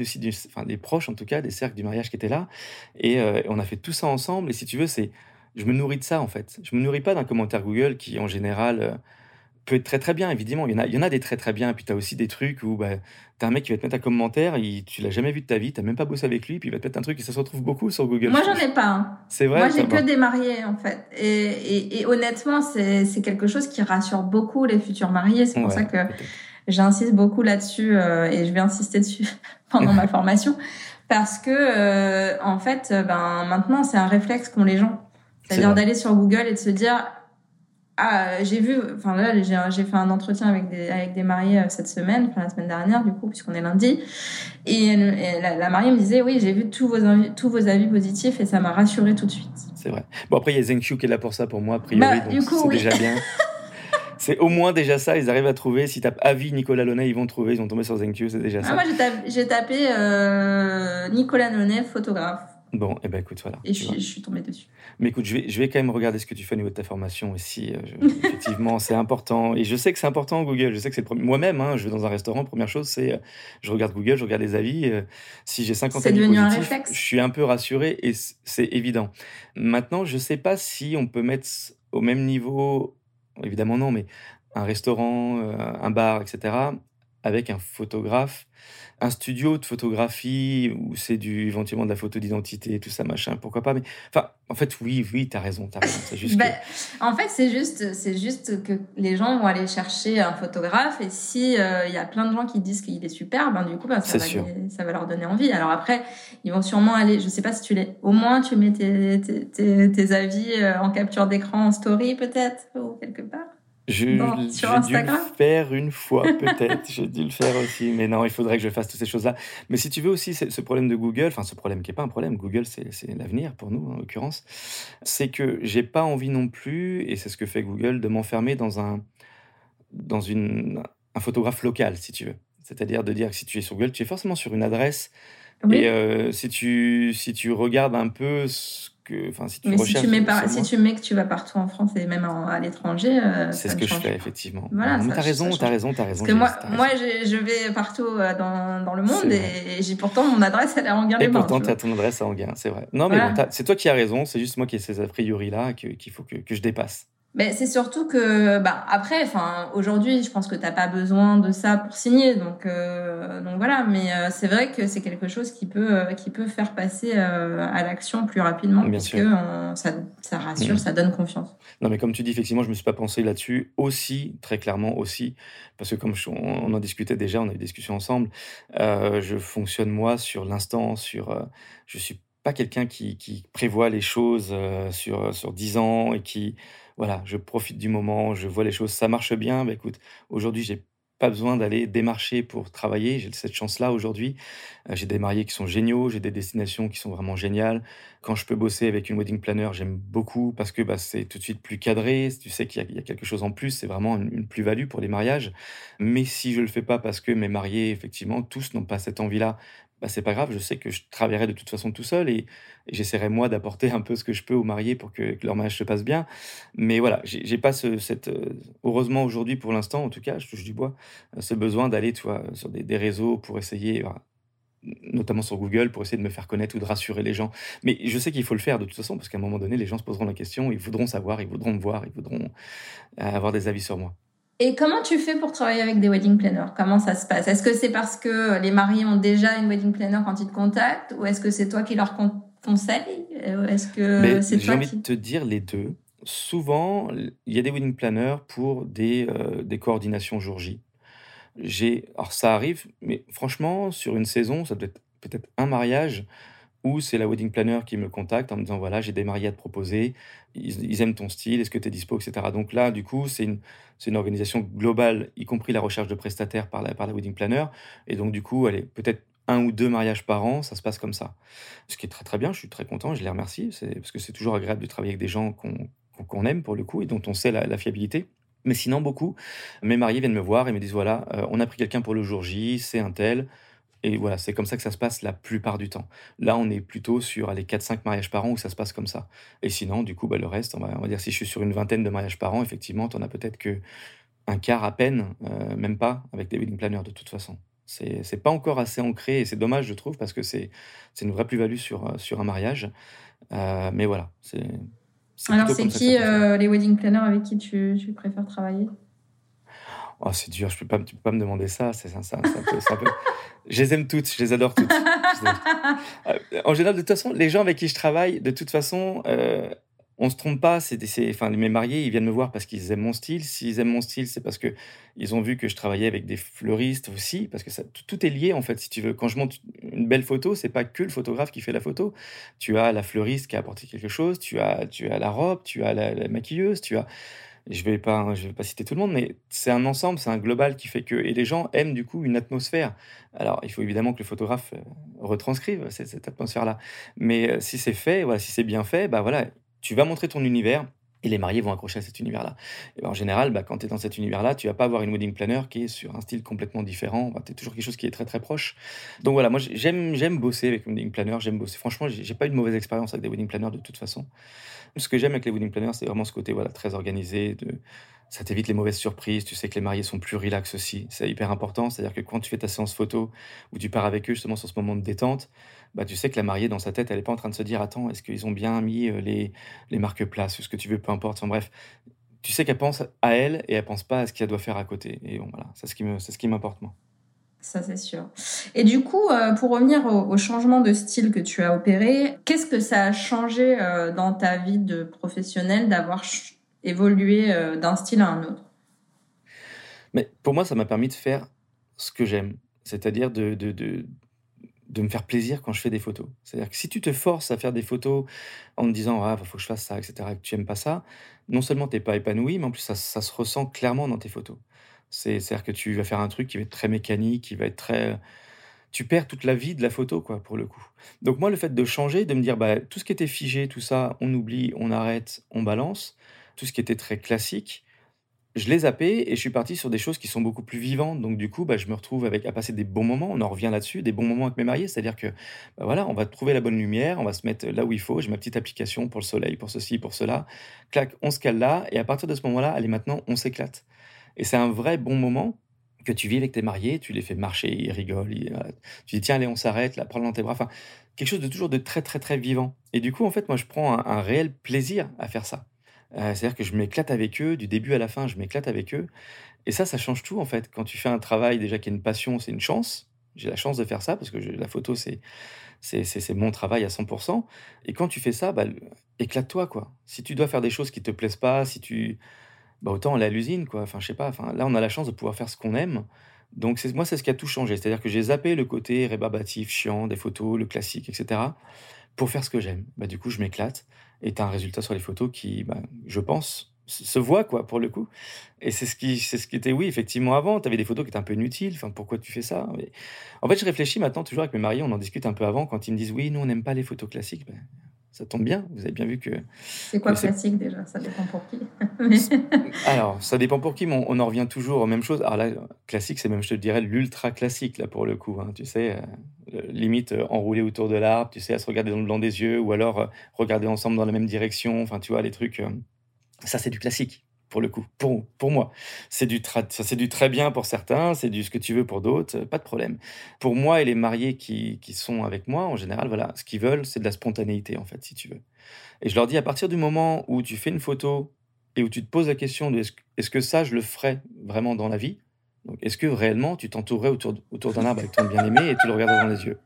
enfin des proches en tout cas, des cercles du mariage qui étaient là, et euh, on a fait tout ça ensemble. Et si tu veux, c'est, je me nourris de ça en fait. Je me nourris pas d'un commentaire Google qui en général euh, peut être très très bien, évidemment. Il y en a, il y en a des très très bien. Puis tu as aussi des trucs où bah, tu as un mec qui va te mettre un commentaire, et tu l'as jamais vu de ta vie, tu même pas bossé avec lui, puis il va te mettre un truc et ça se retrouve beaucoup sur Google. Moi, j'en ai pas. Hein. C'est vrai. Moi, j'ai que des mariés en fait. Et, et, honnêtement, c'est quelque chose qui rassure beaucoup les futurs mariés. C'est pour ça que J'insiste beaucoup là-dessus euh, et je vais insister dessus [laughs] pendant ma [laughs] formation parce que euh, en fait, ben maintenant c'est un réflexe qu'ont les gens, c'est-à-dire d'aller sur Google et de se dire ah j'ai vu, enfin là j'ai fait un entretien avec des avec des mariés cette semaine, enfin la semaine dernière du coup puisqu'on est lundi et, la, mariée me disait oui j'ai vu tous vos avis, tous vos avis positifs et ça m'a rassuré tout de suite. C'est vrai. Bon après il y a ZenQ qui est là pour ça pour moi a priori bah, donc c'est déjà bien. [laughs] c'est au moins déjà ça. Ils arrivent à trouver. Si tapent avis Nicolas Launay, ils vont trouver. Ils vont tomber sur ZenQ, c'est déjà ah, ça. moi, j'ai tapé, euh, Nicolas Launay, photographe. Bon, et eh ben écoute, voilà. Et je, je, suis tombée dessus. Mais écoute, je vais, je vais quand même regarder ce que tu fais au niveau de ta formation aussi. Euh, [laughs] effectivement, c'est important. Et je sais que c'est important Google. Je sais que c'est le premier. Moi-même, hein, je vais dans un restaurant. Première chose, c'est euh, je regarde Google, je regarde les avis. si j'ai 50 avis devenu positifs, un réflexe. je suis un peu rassuré et c'est évident. Maintenant, je sais pas si on peut mettre au même niveau évidemment non, mais un restaurant, euh, un bar, etc., avec un photographe, un studio de photographie où c'est du éventuellement de la photo d'identité, tout ça machin, pourquoi pas. Mais enfin, en fait, oui, oui, t'as raison, t'as raison. C'est juste. [laughs] Ben, en fait, c'est juste, c'est juste que les gens vont aller chercher un photographe et si euh, il y a plein de gens qui disent qu'il est super, ben du coup, ben, ça, va ça va leur donner envie. Alors après, ils vont sûrement aller. Je sais pas si tu les. Au moins, tu mets tes, tes, tes avis euh, en capture d'écran, en story peut-être ou quelque part. Je, j'ai dû le faire une fois, peut-être. [laughs] j'ai dû le faire aussi. Mais non, il faudrait que je fasse toutes ces choses-là. Mais si tu veux aussi, ce problème de Google, enfin, ce problème qui n'est pas un problème, Google, c'est, l'avenir pour nous, en l'occurrence, c'est que j'ai pas envie non plus, et c'est ce que fait Google, de m'enfermer dans un, dans une, un photographe local, si tu veux. C'est-à-dire de dire que si tu es sur Google, tu es forcément sur une adresse. Et euh, si, tu, si tu regardes un peu ce si tu Mais si tu, mets si tu mets que tu vas partout en France et même à l'étranger, euh, c'est ce que je fais effectivement. Voilà, t'as raison, t'as raison, t'as raison. Parce que moi, moi, je, vais partout euh, dans, dans le monde et, j'ai pourtant mon adresse elle est à Anguin-les-Bains. Et pourtant tu as ton adresse à Anguin, c'est vrai. Non mais c'est toi qui as raison, c'est juste moi qui ai ces a priori là qu'il faut que, que je dépasse. Mais c'est surtout que, bah, après, enfin, aujourd'hui, je pense que t'as pas besoin de ça pour signer, donc, euh, donc voilà. Mais euh, c'est vrai que c'est quelque chose qui peut, euh, qui peut faire passer à l'action plus rapidement, Bien parce que ça, ça rassure, mm. ça donne confiance. Non, mais comme tu dis, effectivement, je me suis pas pensé là-dessus aussi, très clairement aussi, parce que comme on en discutait déjà, on a eu des discussions ensemble. je fonctionne moi sur l'instant, sur, je suis pas quelqu'un qui, prévoit les choses sur sur dix ans et qui voilà, je profite du moment, je vois les choses, ça marche bien. Bah, écoute, aujourd'hui, j'ai pas besoin d'aller démarcher pour travailler. J'ai cette chance-là aujourd'hui. Euh, j'ai des mariés qui sont géniaux, j'ai des destinations qui sont vraiment géniales. Quand je peux bosser avec une wedding planner, j'aime beaucoup parce que bah, c'est tout de suite plus cadré. Tu sais qu'il y, a quelque chose en plus, c'est vraiment une, plus-value pour les mariages. Mais si je le fais pas parce que mes mariés, effectivement, tous n'ont pas cette envie-là, bah, c'est pas grave, je sais que je travaillerai de toute façon tout seul et, j'essaierai moi d'apporter un peu ce que je peux aux mariés pour que, leur mariage se passe bien. Mais voilà, j'ai pas ce, cette, euh, heureusement aujourd'hui pour l'instant, en tout cas, je touche du bois, euh, ce besoin d'aller, sur des, réseaux pour essayer, notamment sur Google, pour essayer de me faire connaître ou de rassurer les gens. Mais je sais qu'il faut le faire de toute façon, parce qu'à un moment donné, les gens se poseront la question, ils voudront savoir, ils voudront me voir, ils voudront euh, avoir des avis sur moi. Et comment tu fais pour travailler avec des wedding planners? Comment ça se passe? Est-ce que c'est parce que les mariés ont déjà une wedding planner quand ils te contactent? Ou est-ce que c'est toi qui leur conseilles Est-ce que c'est J'ai envie de te dire les deux. Souvent, il y a des wedding planners pour des, euh, des coordinations jour J. Alors ça arrive, mais franchement, sur une saison, ça doit être peut-être un mariage ou c'est la wedding planner qui me contacte en me disant voilà, j'ai des mariés à te proposer, ils, aiment ton style, est-ce que tu es dispo, etc. Donc là, du coup, c'est une, une organisation globale, y compris la recherche de prestataires par la, par la wedding planner. Et donc, du coup, allez, peut-être un ou deux mariages par an, ça se passe comme ça. Ce qui est très très bien, je suis très content, je les remercie, parce que c'est toujours agréable de travailler avec des gens qu'on aime pour le coup et dont on sait la, fiabilité. Mais sinon, beaucoup, mes mariés viennent me voir et me disent voilà, euh, on a pris quelqu'un pour le jour J, c'est un tel. Et voilà, c'est comme ça que ça se passe la plupart du temps. Là, on est plutôt sur les 4-5 mariages par an où ça se passe comme ça. Et sinon, du coup, bah, le reste, on va, dire si je suis sur une vingtaine de mariages par an, effectivement, tu en as peut-être que un quart à peine, euh, même pas, avec des wedding planners de toute façon. C'est, pas encore assez ancré et c'est dommage, je trouve, parce que c'est, une vraie plus-value sur, euh, sur un mariage. Euh, mais voilà, c'est. Alors, c'est qui les wedding planners avec qui tu, tu préfères travailler? Oh, c'est dur, je peux pas, tu peux pas me demander ça. C'est ça, ça, ça, Je les aime toutes, je les adore toutes. Euh, en général, de toute façon, les gens avec qui je travaille, de toute façon, euh, on se trompe pas. C'est, enfin, mes mariés, ils viennent me voir parce qu'ils aiment mon style. S'ils aiment mon style, c'est parce que ils ont vu que je travaillais avec des fleuristes aussi, parce que tout est lié en fait. Si tu veux, quand je monte une belle photo, c'est pas que le photographe qui fait la photo. Tu as la fleuriste qui a apporté quelque chose. Tu as, tu as la robe, tu as la maquilleuse, tu as je vais pas, je vais pas citer tout le monde, mais c'est un ensemble, c'est un global qui fait que, et les gens aiment du coup une atmosphère. Alors, il faut évidemment que le photographe euh, retranscrive cette, atmosphère-là. Mais euh, si c'est fait, voilà, si c'est bien fait, bah voilà, tu vas montrer ton univers, et les mariés vont accrocher à cet univers-là. Et ben, en général, bah, quand tu es dans cet univers-là, tu vas pas avoir une wedding planner qui est sur un style complètement différent. tu es toujours quelque chose qui est très très proche. Donc voilà, moi j'aime j'aime bosser avec une wedding planner, j'aime bosser. Franchement, j'ai pas eu de mauvaise expérience avec des wedding planners de toute façon. Ce que j'aime avec les wedding planners, c'est vraiment ce côté voilà très organisé. De... Ça t'évite les mauvaises surprises. Tu sais que les mariés sont plus relax aussi. C'est hyper important. C'est-à-dire que quand tu fais ta séance photo ou tu pars avec eux justement sur ce moment de détente, bah, tu sais que la mariée, dans sa tête, elle n'est pas en train de se dire Attends, est-ce qu'ils ont bien mis euh, les, les marque-places, ce que tu veux, peu importe. Enfin, bref, tu sais qu'elle pense à elle et elle pense pas à ce qu'elle doit faire à côté. Et bon, voilà, c'est ce qui m'importe moi. Ça, c'est sûr. Et du coup, euh, pour revenir au, changement de style que tu as opéré, qu'est-ce que ça a changé euh, dans ta vie de professionnel d'avoir évolué d'un style à un autre Mais pour moi, ça m'a permis de faire ce que j'aime, c'est-à-dire de, de, de, me faire plaisir quand je fais des photos. C'est-à-dire que si tu te forces à faire des photos en te disant ah faut que je fasse ça, etc., que tu aimes pas ça, non seulement tu n'es pas épanoui, mais en plus ça, ça, se ressent clairement dans tes photos. C'est-à-dire que tu vas faire un truc qui va être très mécanique, qui va être très tu perds toute la vie de la photo, quoi, pour le coup. Donc moi, le fait de changer, de me dire, bah, tout ce qui était figé, tout ça, on oublie, on arrête, on balance, tout ce qui était très classique, je l'ai zappé et je suis parti sur des choses qui sont beaucoup plus vivantes. Donc, du coup, bah, je me retrouve avec, à passer des bons moments. On en revient là-dessus, des bons moments avec mes mariés. C'est-à-dire que, bah, voilà, on va trouver la bonne lumière, on va se mettre là où il faut. J'ai ma petite application pour le soleil, pour ceci, pour cela. Clac, on se cale là. Et à partir de ce moment-là, allez, maintenant, on s'éclate. Et c'est un vrai bon moment que tu vis avec tes mariés. Tu les fais marcher, ils rigolent. tu dis, tiens, allez, on s'arrête, là, prends-le dans tes bras. Enfin, quelque chose de toujours de très, très, très vivant. Et du coup, en fait, moi, je prends un réel plaisir à faire ça. Euh, c'est-à-dire que je m'éclate avec eux, du début à la fin, je m'éclate avec eux. Et ça, ça change tout en fait. Quand tu fais un travail déjà qui est une passion, c'est une chance. J'ai la chance de faire ça parce que la photo, c'est c'est mon travail à 100%. Et quand tu fais ça, bah, éclate-toi quoi. Si tu dois faire des choses qui te plaisent pas, si tu bah, autant aller à l'usine quoi. Enfin, je sais pas. Enfin, là, on a la chance de pouvoir faire ce qu'on aime. Donc moi, c'est ce qui a tout changé. C'est-à-dire que j'ai zappé le côté rébarbatif, chiant des photos, le classique, etc. pour faire ce que j'aime. Bah, du coup, je m'éclate as un résultat sur les photos qui, bah, je pense, se voit, quoi, pour le coup. Et c'est ce qui, c'est ce qui était, oui, effectivement, avant. Tu avais des photos qui étaient un peu inutiles. Enfin, pourquoi tu fais ça? En fait, je réfléchis maintenant, toujours avec mes mariés, on en discute un peu avant, quand ils me disent, oui, nous, on n'aime pas les photos classiques. Ben, ça tombe bien, vous avez bien vu que... C'est quoi classique déjà? Ça dépend pour qui. [laughs] Alors, ça dépend pour qui, mais on, en revient toujours aux mêmes choses. Alors là, classique, c'est même, je te dirais, l'ultra classique, là, pour le coup. Hein. tu sais, euh, limite euh, enroulé autour de l'arbre, tu sais, à se regarder dans le blanc des yeux, ou alors euh, regarder ensemble dans la même direction. Enfin, tu vois, les trucs... ça, c'est du classique pour le coup, pour, pour moi. C'est du, c'est du très bien pour certains, c'est du ce que tu veux pour d'autres, pas de problème. Pour moi et les mariés qui, qui sont avec moi, en général, voilà, ce qu'ils veulent, c'est de la spontanéité, en fait, si tu veux. Et je leur dis, à partir du moment où tu fais une photo et où tu te poses la question de est-ce, que ça, je le ferais vraiment dans la vie est-ce que réellement tu t'entourerais autour, autour d'un arbre avec ton bien-aimé et tu le regardes dans les yeux?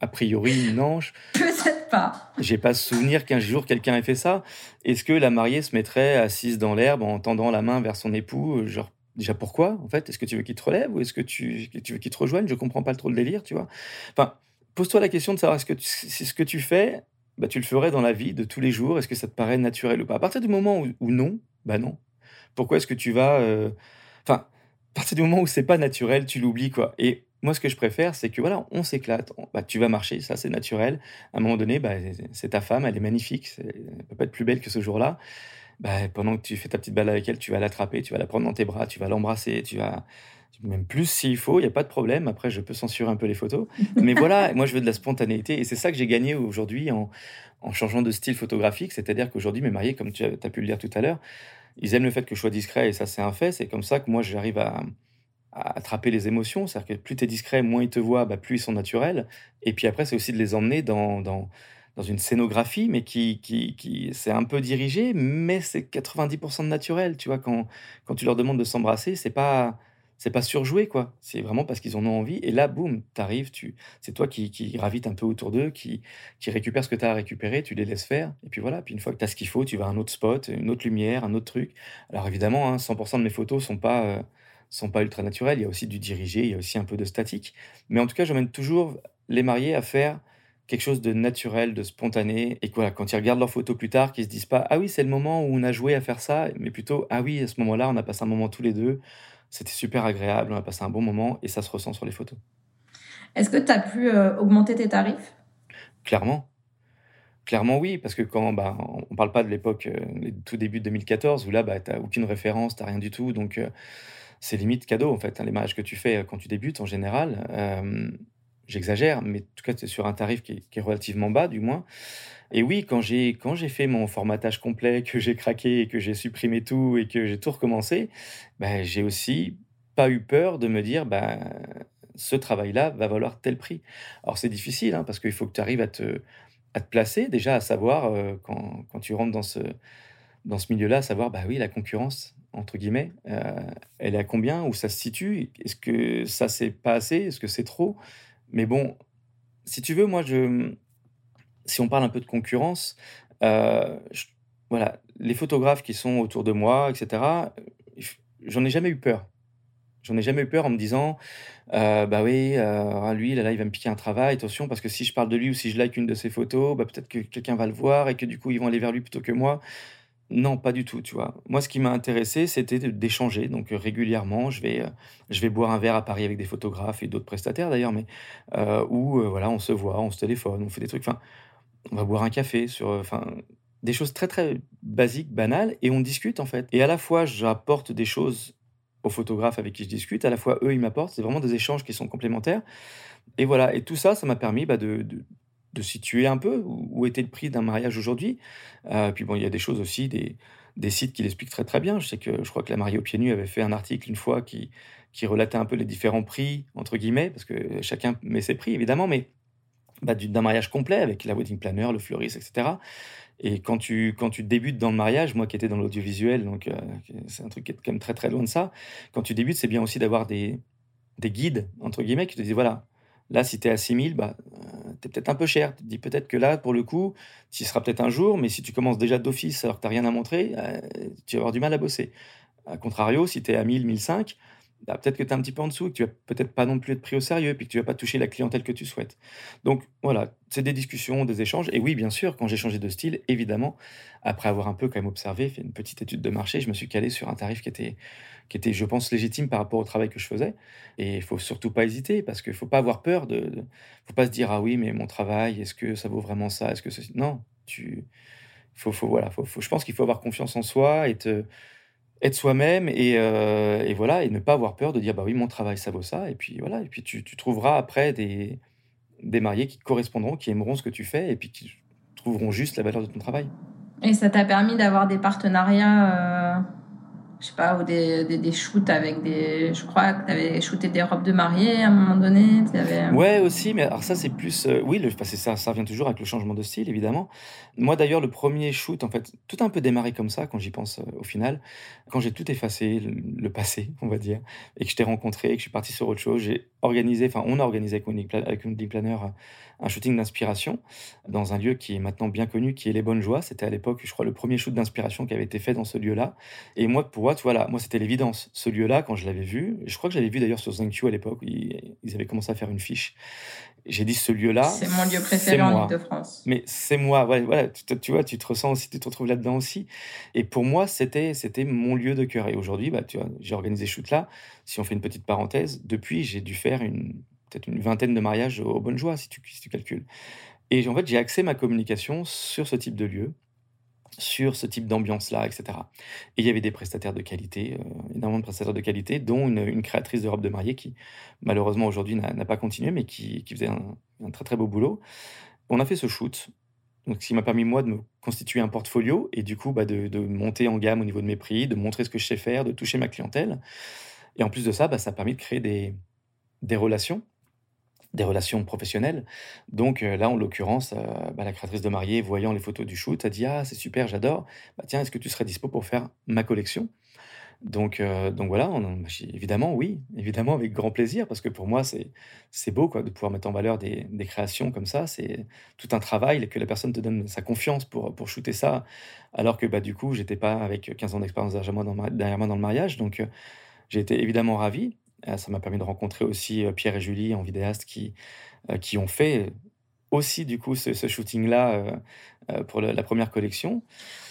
A priori, non. Peut-être pas. J'ai pas souvenir qu'un jour quelqu'un ait fait ça. Est-ce que la mariée se mettrait assise dans l'herbe en tendant la main vers son époux Genre, déjà pourquoi en fait? Est-ce que tu veux qu'il te relève ou est-ce que tu, tu veux qu'il te rejoigne? Je comprends pas trop le délire, tu vois. Enfin, pose-toi la question de savoir est-ce que si ce que tu fais, bah, tu le ferais dans la vie de tous les jours? Est-ce que ça te paraît naturel ou pas? À partir du moment où, non, bah non. Pourquoi est-ce que tu vas. Euh, enfin, à partir du moment où c'est pas naturel, tu l'oublies, quoi. Et moi, ce que je préfère, c'est que voilà, on s'éclate. Bah, tu vas marcher, ça c'est naturel. À un moment donné, bah, c'est ta femme, elle est magnifique. Elle peut pas être plus belle que ce jour-là. Bah, pendant que tu fais ta petite balle avec elle, tu vas l'attraper, tu vas la prendre dans tes bras, tu vas l'embrasser, tu vas même plus s'il faut, il n'y a pas de problème. Après, je peux censurer un peu les photos. [laughs] Mais voilà, moi, je veux de la spontanéité. Et c'est ça que j'ai gagné aujourd'hui en, en, changeant de style photographique. C'est-à-dire qu'aujourd'hui, mes mariés, comme tu as, as pu le dire tout à l'heure, ils aiment le fait que je sois discret. Et ça, c'est un fait. C'est comme ça que moi, j'arrive à, attraper les émotions. C'est-à-dire que plus tu es discret, moins ils te voient, bah, plus ils sont naturels. Et puis après, c'est aussi de les emmener dans, dans, dans une scénographie, mais qui, qui, qui c'est un peu dirigé, mais c'est 90% de naturel. Tu vois, quand, quand tu leur demandes de s'embrasser, c'est pas c'est pas surjoué, quoi. C'est vraiment parce qu'ils en ont envie. Et là, boum, t'arrives, tu... c'est toi qui, qui gravites un peu autour d'eux, qui, qui récupère ce que tu as à récupérer, tu les laisses faire. Et puis voilà, puis une fois que tu as ce qu'il faut, tu vas à un autre spot, une autre lumière, un autre truc. Alors évidemment, 100% hein, de mes photos sont pas, euh, sont pas ultra naturels. Il y a aussi du dirigé, il y a aussi un peu de statique. Mais en tout cas, j'emmène toujours les mariés à faire quelque chose de naturel, de spontané. Et voilà, quand ils regardent leurs photos plus tard, qu'ils se disent pas Ah oui, c'est le moment où on a joué à faire ça, mais plutôt Ah oui, à ce moment-là, on a passé un moment tous les deux. C'était super agréable, on a passé un bon moment et ça se ressent sur les photos. Est-ce que tu as pu euh, augmenter tes tarifs? Clairement. Clairement oui, parce que quand bah, on parle pas de l'époque, euh, tout début de 2014, où là, bah, tu n'as aucune référence, tu n'as rien du tout. Donc, euh, c'est limite cadeau en fait. Hein, les mariages que tu fais euh, quand tu débutes en général, euh, j'exagère, mais en tout cas c'est sur un tarif qui est, relativement bas du moins. Et oui, quand j'ai quand j'ai fait mon formatage complet, [laughs] que j'ai craqué que j'ai supprimé tout et que j'ai tout recommencé, ben, j'ai aussi pas eu peur de me dire bah ce travail-là va valoir tel prix. Alors c'est difficile hein, parce qu'il faut que tu arrives à te à te placer déjà à savoir euh, quand, quand tu rentres dans ce dans ce milieu-là, à savoir bah oui la concurrence entre guillemets, euh, elle est à combien Où ça se situe Est-ce que ça, c'est pas assez Est-ce que c'est trop? Mais bon, si tu veux, moi, je, si on parle un peu de concurrence, euh, voilà, les photographes qui sont autour de moi, etc., j'en ai jamais eu peur. J'en ai jamais eu peur en me disant, euh, bah oui, lui, là, là, il va me piquer un travail, attention, parce que si je parle de lui ou si je like une de ses photos, bah, peut-être que quelqu'un va le voir et que du coup, ils vont aller vers lui plutôt que moi. Non, pas du tout, tu vois? Moi, ce qui m'a intéressé, c'était d'échanger. Donc, euh, régulièrement, je vais, euh, je vais boire un verre à Paris avec des photographes et d'autres prestataires d'ailleurs, mais euh, où, voilà, on se voit, on se téléphone, on fait des trucs, enfin, on va boire un café sur, enfin, des choses très, très basiques, banales et on discute, en fait. Et à la fois, j'apporte des choses aux photographes avec qui je discute, à la fois, eux, ils m'apportent. C'est vraiment des échanges qui sont complémentaires et voilà et tout ça, ça m'a permis, bah, de de situer un peu où était le prix d'un mariage aujourd'hui. Euh, puis bon, il y a des choses aussi, des, des sites qui l'expliquent très très bien. Je sais que je crois que la aux pieds nus avait fait un article une fois qui, qui relatait un peu les différents prix, entre guillemets, parce que chacun met ses prix évidemment, mais bah, d'un mariage complet avec la wedding planner, le fleuriste, etc. Et quand tu, quand tu débutes dans le mariage, moi qui étais dans l'audiovisuel, donc euh, c'est un truc qui est quand même très très loin de ça, quand tu débutes, c'est bien aussi d'avoir des, des guides, entre guillemets, qui te disent voilà, là si tu es à 6000, bah, euh, tu es peut-être un peu cher. Tu te dis peut-être que là, pour le coup, tu y seras peut-être un jour, mais si tu commences déjà d'office alors que tu n'as rien à montrer, euh, tu vas avoir du mal à bosser. A contrario, si tu es à 1000, 1005, bah, peut-être que tu es un petit peu en dessous, que tu vas peut-être pas non plus être pris au sérieux, puis que tu vas pas toucher la clientèle que tu souhaites. Donc voilà, c'est des discussions, des échanges. Et oui, bien sûr, quand j'ai changé de style, évidemment, après avoir un peu quand même observé, fait une petite étude de marché, je me suis calé sur un tarif qui était, qui était je pense, légitime par rapport au travail que je faisais. Et il faut surtout pas hésiter, parce qu'il faut pas avoir peur de, ne faut pas se dire ah oui, mais mon travail, est-ce que ça vaut vraiment ça? Est-ce que non, tu, faut, faut voilà, faut, faut, je pense qu'il faut avoir confiance en soi et te être soi-même euh, et, voilà et ne pas avoir peur de dire bah oui mon travail ça vaut ça. Et puis voilà et puis tu, trouveras après des, des mariés qui correspondront qui aimeront ce que tu fais et puis qui trouveront juste la valeur de ton travail. Et ça t'a permis d'avoir des partenariats euh, je sais pas, ou des, des, shoots avec des. Je crois que tu avais shooté des robes de mariée à un moment donné. Avais... Ouais, aussi, mais alors ça, c'est plus. Euh, oui, le, ça, ça revient toujours avec le changement de style, évidemment. Moi, d'ailleurs, le premier shoot, en fait, tout un peu démarré comme ça, quand j'y pense euh, au final, quand j'ai tout effacé, le, passé, [laughs] on va dire, et que je t'ai rencontré, et que je suis parti sur autre chose, j'ai organisé, enfin, on a organisé avec une planner un shooting d'inspiration dans un lieu qui est maintenant bien connu, qui est Les Bonnes Joies. C'était à l'époque, je crois, le premier shoot d'inspiration qui avait été fait dans ce lieu-là. Et moi, pour moi, voilà, moi, c'était l'évidence. Ce lieu-là, quand je l'avais vu, je crois que j'avais vu d'ailleurs sur ZenQ à l'époque, ils, ils avaient commencé à faire une fiche. J'ai dit ce lieu-là. C'est mon lieu préféré en Ile-de-France. Mais c'est moi, voilà, tu, tu, vois, tu te ressens aussi, tu te retrouves là-dedans aussi. Et pour moi, c'était, c'était mon lieu de cœur. Et aujourd'hui, bah, j'ai organisé shoot là. Si on fait une petite parenthèse, depuis, j'ai dû faire une, peut-être une vingtaine de mariages aux bonnes joies, si tu, si tu calcules. Et en fait, j'ai axé ma communication sur ce type de lieu, sur ce type d'ambiance-là, etc. Et il y avait des prestataires de qualité, euh, énormément de prestataires de qualité, dont une, créatrice de robes de mariée qui, malheureusement, aujourd'hui n'a pas continué, mais qui, faisait un, très très beau boulot. On a fait ce shoot, donc, ce qui m'a permis, moi, de me constituer un portfolio et du coup, bah, de, de, monter en gamme au niveau de mes prix, de montrer ce que je sais faire, de toucher ma clientèle. Et en plus de ça, bah, ça a permis de créer des, des relations des relations professionnelles. Donc euh, là, en l'occurrence, euh, bah, la créatrice de mariée, voyant les photos du shoot, a dit Ah, c'est super, j'adore. Bah, tiens, est-ce que tu serais dispo pour faire ma collection? Donc, euh, donc voilà, bah, évidemment, oui, évidemment, avec grand plaisir, parce que pour moi, c'est, beau quoi, de pouvoir mettre en valeur des, des créations comme ça. C'est tout un travail, que la personne te donne sa confiance pour, pour shooter ça, alors que bah, du coup, j'étais pas avec 15 ans d'expérience derrière moi dans le mariage. Donc, j'ai été évidemment ravi. Euh, ça m'a permis de rencontrer aussi euh, Pierre et Julie en vidéaste qui, euh, qui ont fait aussi du coup ce, shooting-là pour la première collection.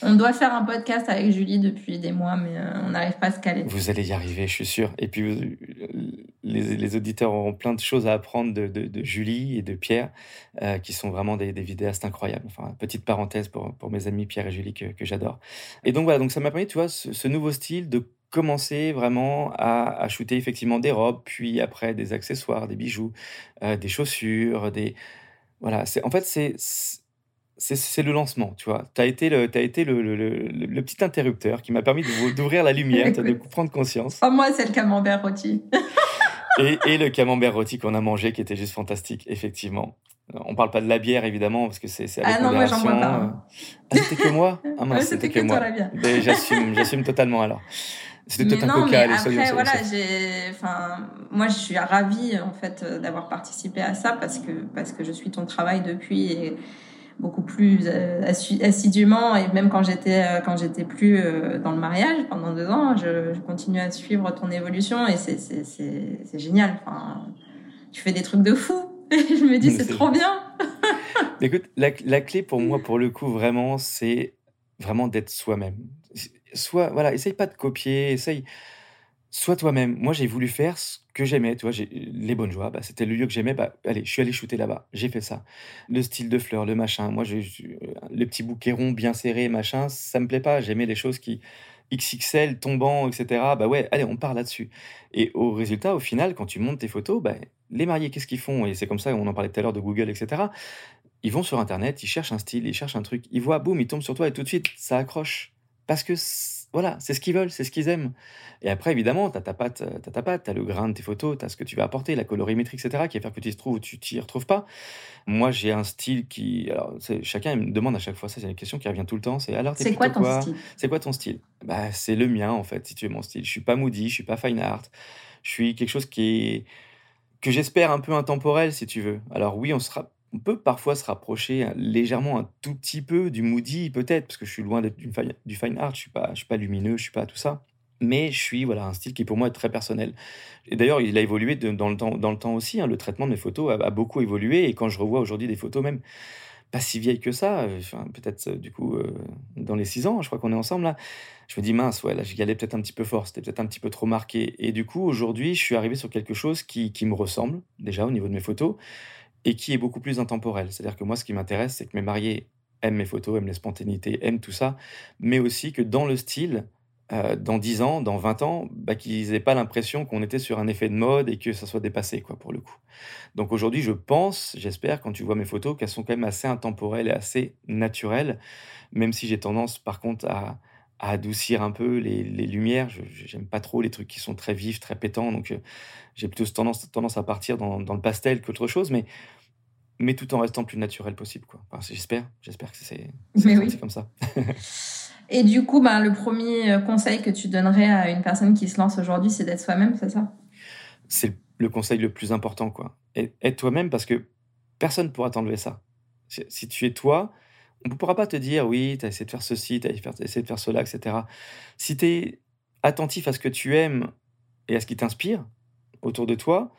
On doit faire un podcast avec Julie depuis des mois, mais on n'arrive pas à se caler. Vous allez y arriver, je suis sûr. Et puis les, les auditeurs auront plein de choses à apprendre de, de, Julie et de Pierre, qui sont vraiment des, des, vidéastes incroyables. Enfin, petite parenthèse pour, pour mes amis Pierre et Julie que, que j'adore. Et donc voilà, donc ça m'a permis, tu vois, ce, ce nouveau style de commencer vraiment à, à, shooter effectivement des robes, puis après des accessoires, des bijoux, euh, des chaussures, des voilà. C'est en fait c'est c'est le lancement, tu vois. Tu as été le as été le, le, le, petit interrupteur qui m'a permis d'ouvrir la lumière, de prendre conscience. Oh, moi, c'est le camembert rôti. [laughs] et, et, le camembert rôti qu'on a mangé, qui était juste fantastique, effectivement. On parle pas de la bière évidemment parce que c'est Ah non, moi j'en bois pas. Hein. Ah, c'était que moi? Ah c'était que, que, moi. J'assume, j'assume totatalement alors. C'était peut-être un mais après, voilà, j'ai, enfin, moi, je suis ravie, en fait, d'avoir participé à ça parce que, parce que je suis ton travail depuis et beaucoup plus euh, assidûment et même quand j'étais, euh, quand j'étais plus euh, dans le mariage pendant deux ans, je, je continue à suivre ton évolution et c'est, c'est, c'est, c'est génial. Enfin, tu fais des trucs de fou. Et [laughs] je me dis, c'est trop bien. [laughs] Écoute, la, la clé pour moi, pour le coup, vraiment, c'est vraiment d'être soi-même soit, voilà, essaye pas de copier, essaye, sois toi-même. Moi, j'ai voulu faire ce que j'aimais, tu vois, les bonnes joies, bah, c'était le lieu que j'aimais, bah, allez, je suis allé shooter là-bas, j'ai fait ça. Le style de fleurs, le machin, moi, je, le petit bouquet rond bien serré, machin, ça me plaît pas, j'aimais les choses qui, XXL, tombant, etc. Bah ouais, allez, on part là-dessus. Et au résultat, au final, quand tu montes tes photos, bah, les mariés, qu'est-ce qu'ils font? Et c'est comme ça, on en parlait tout à l'heure de Google, etc. Ils vont sur Internet, ils cherchent un style, ils cherchent un truc, ils voient, boum, ils tombent sur toi et tout de suite, ça accroche parce que voilà, c'est ce qu'ils veulent, c'est ce qu'ils aiment. Et après, évidemment, tu as ta patte, tu ta patte, tu as le grain de tes photos, tu as ce que tu vas apporter, la colorimétrie, etc., qui va faire que tu te trouves ou tu t'y retrouves pas. Moi, j'ai un style qui. Alors, chacun me demande à chaque fois, ça, c'est une question qui revient tout le temps c'est alors, c'est quoi ton style? C'est quoi ton style? Bah, C'est le mien, en fait, si tu veux mon style. Je suis pas moody, je suis pas fine art. Je suis quelque chose qui est. que j'espère un peu intemporel, si tu veux. Alors, oui, on sera on peut parfois se rapprocher légèrement un tout petit peu du moody peut-être parce que je suis loin d'être du fine, art, je suis pas pas lumineux, je suis pas tout ça. Mais je suis voilà un style qui pour moi est très personnel. Et d'ailleurs, il a évolué dans le temps aussi. Hein. le traitement de mes photos a, beaucoup évolué et quand je revois aujourd'hui des photos même pas si vieilles que ça, peut-être du coup euh, dans les six ans, je crois qu'on est ensemble là. Je me dis mince, ouais, là j'y allais peut-être un petit peu fort, c'était peut-être un petit peu trop marqué. Et du coup aujourd'hui, je suis arrivé sur quelque chose qui me ressemble déjà au niveau de mes photos et qui est beaucoup plus intemporel. C'est-à-dire que moi, ce qui m'intéresse, c'est que mes mariés aiment mes photos, aiment les spontanéités, aiment tout ça, mais aussi que dans le style, euh, dans 10 ans, dans 20 ans, bah, qu'ils n'aient pas l'impression qu'on était sur un effet de mode et que ça soit dépassé, quoi, pour le coup. Donc aujourd'hui, je pense, j'espère, quand tu vois mes photos, qu'elles sont quand même assez intemporelles et assez naturelles, même si j'ai tendance, par contre, à, adoucir un peu les, lumières. Je n'aime pas trop les trucs qui sont très vifs, très pétants, donc euh, j'ai plutôt tendance, tendance à partir dans, dans le pastel qu'autre chose, mais mais tout en restant plus naturel possible. Quoi. j'espère, j'espère que c'est, comme ça. [laughs] Et du coup, ben, le premier euh, conseil que tu donnerais à une personne qui se lance aujourd'hui, c'est d'être soi-même, c'est ça? C'est le conseil le plus important. quoi. Être toi-même parce que personne ne pourra t'enlever ça. Si tu es toi, on ne pourra pas te dire oui, tu as essayé de faire ceci, tu as essayé de faire cela, etc. Si tu es attentif à ce que tu aimes et à ce qui t'inspire autour de toi,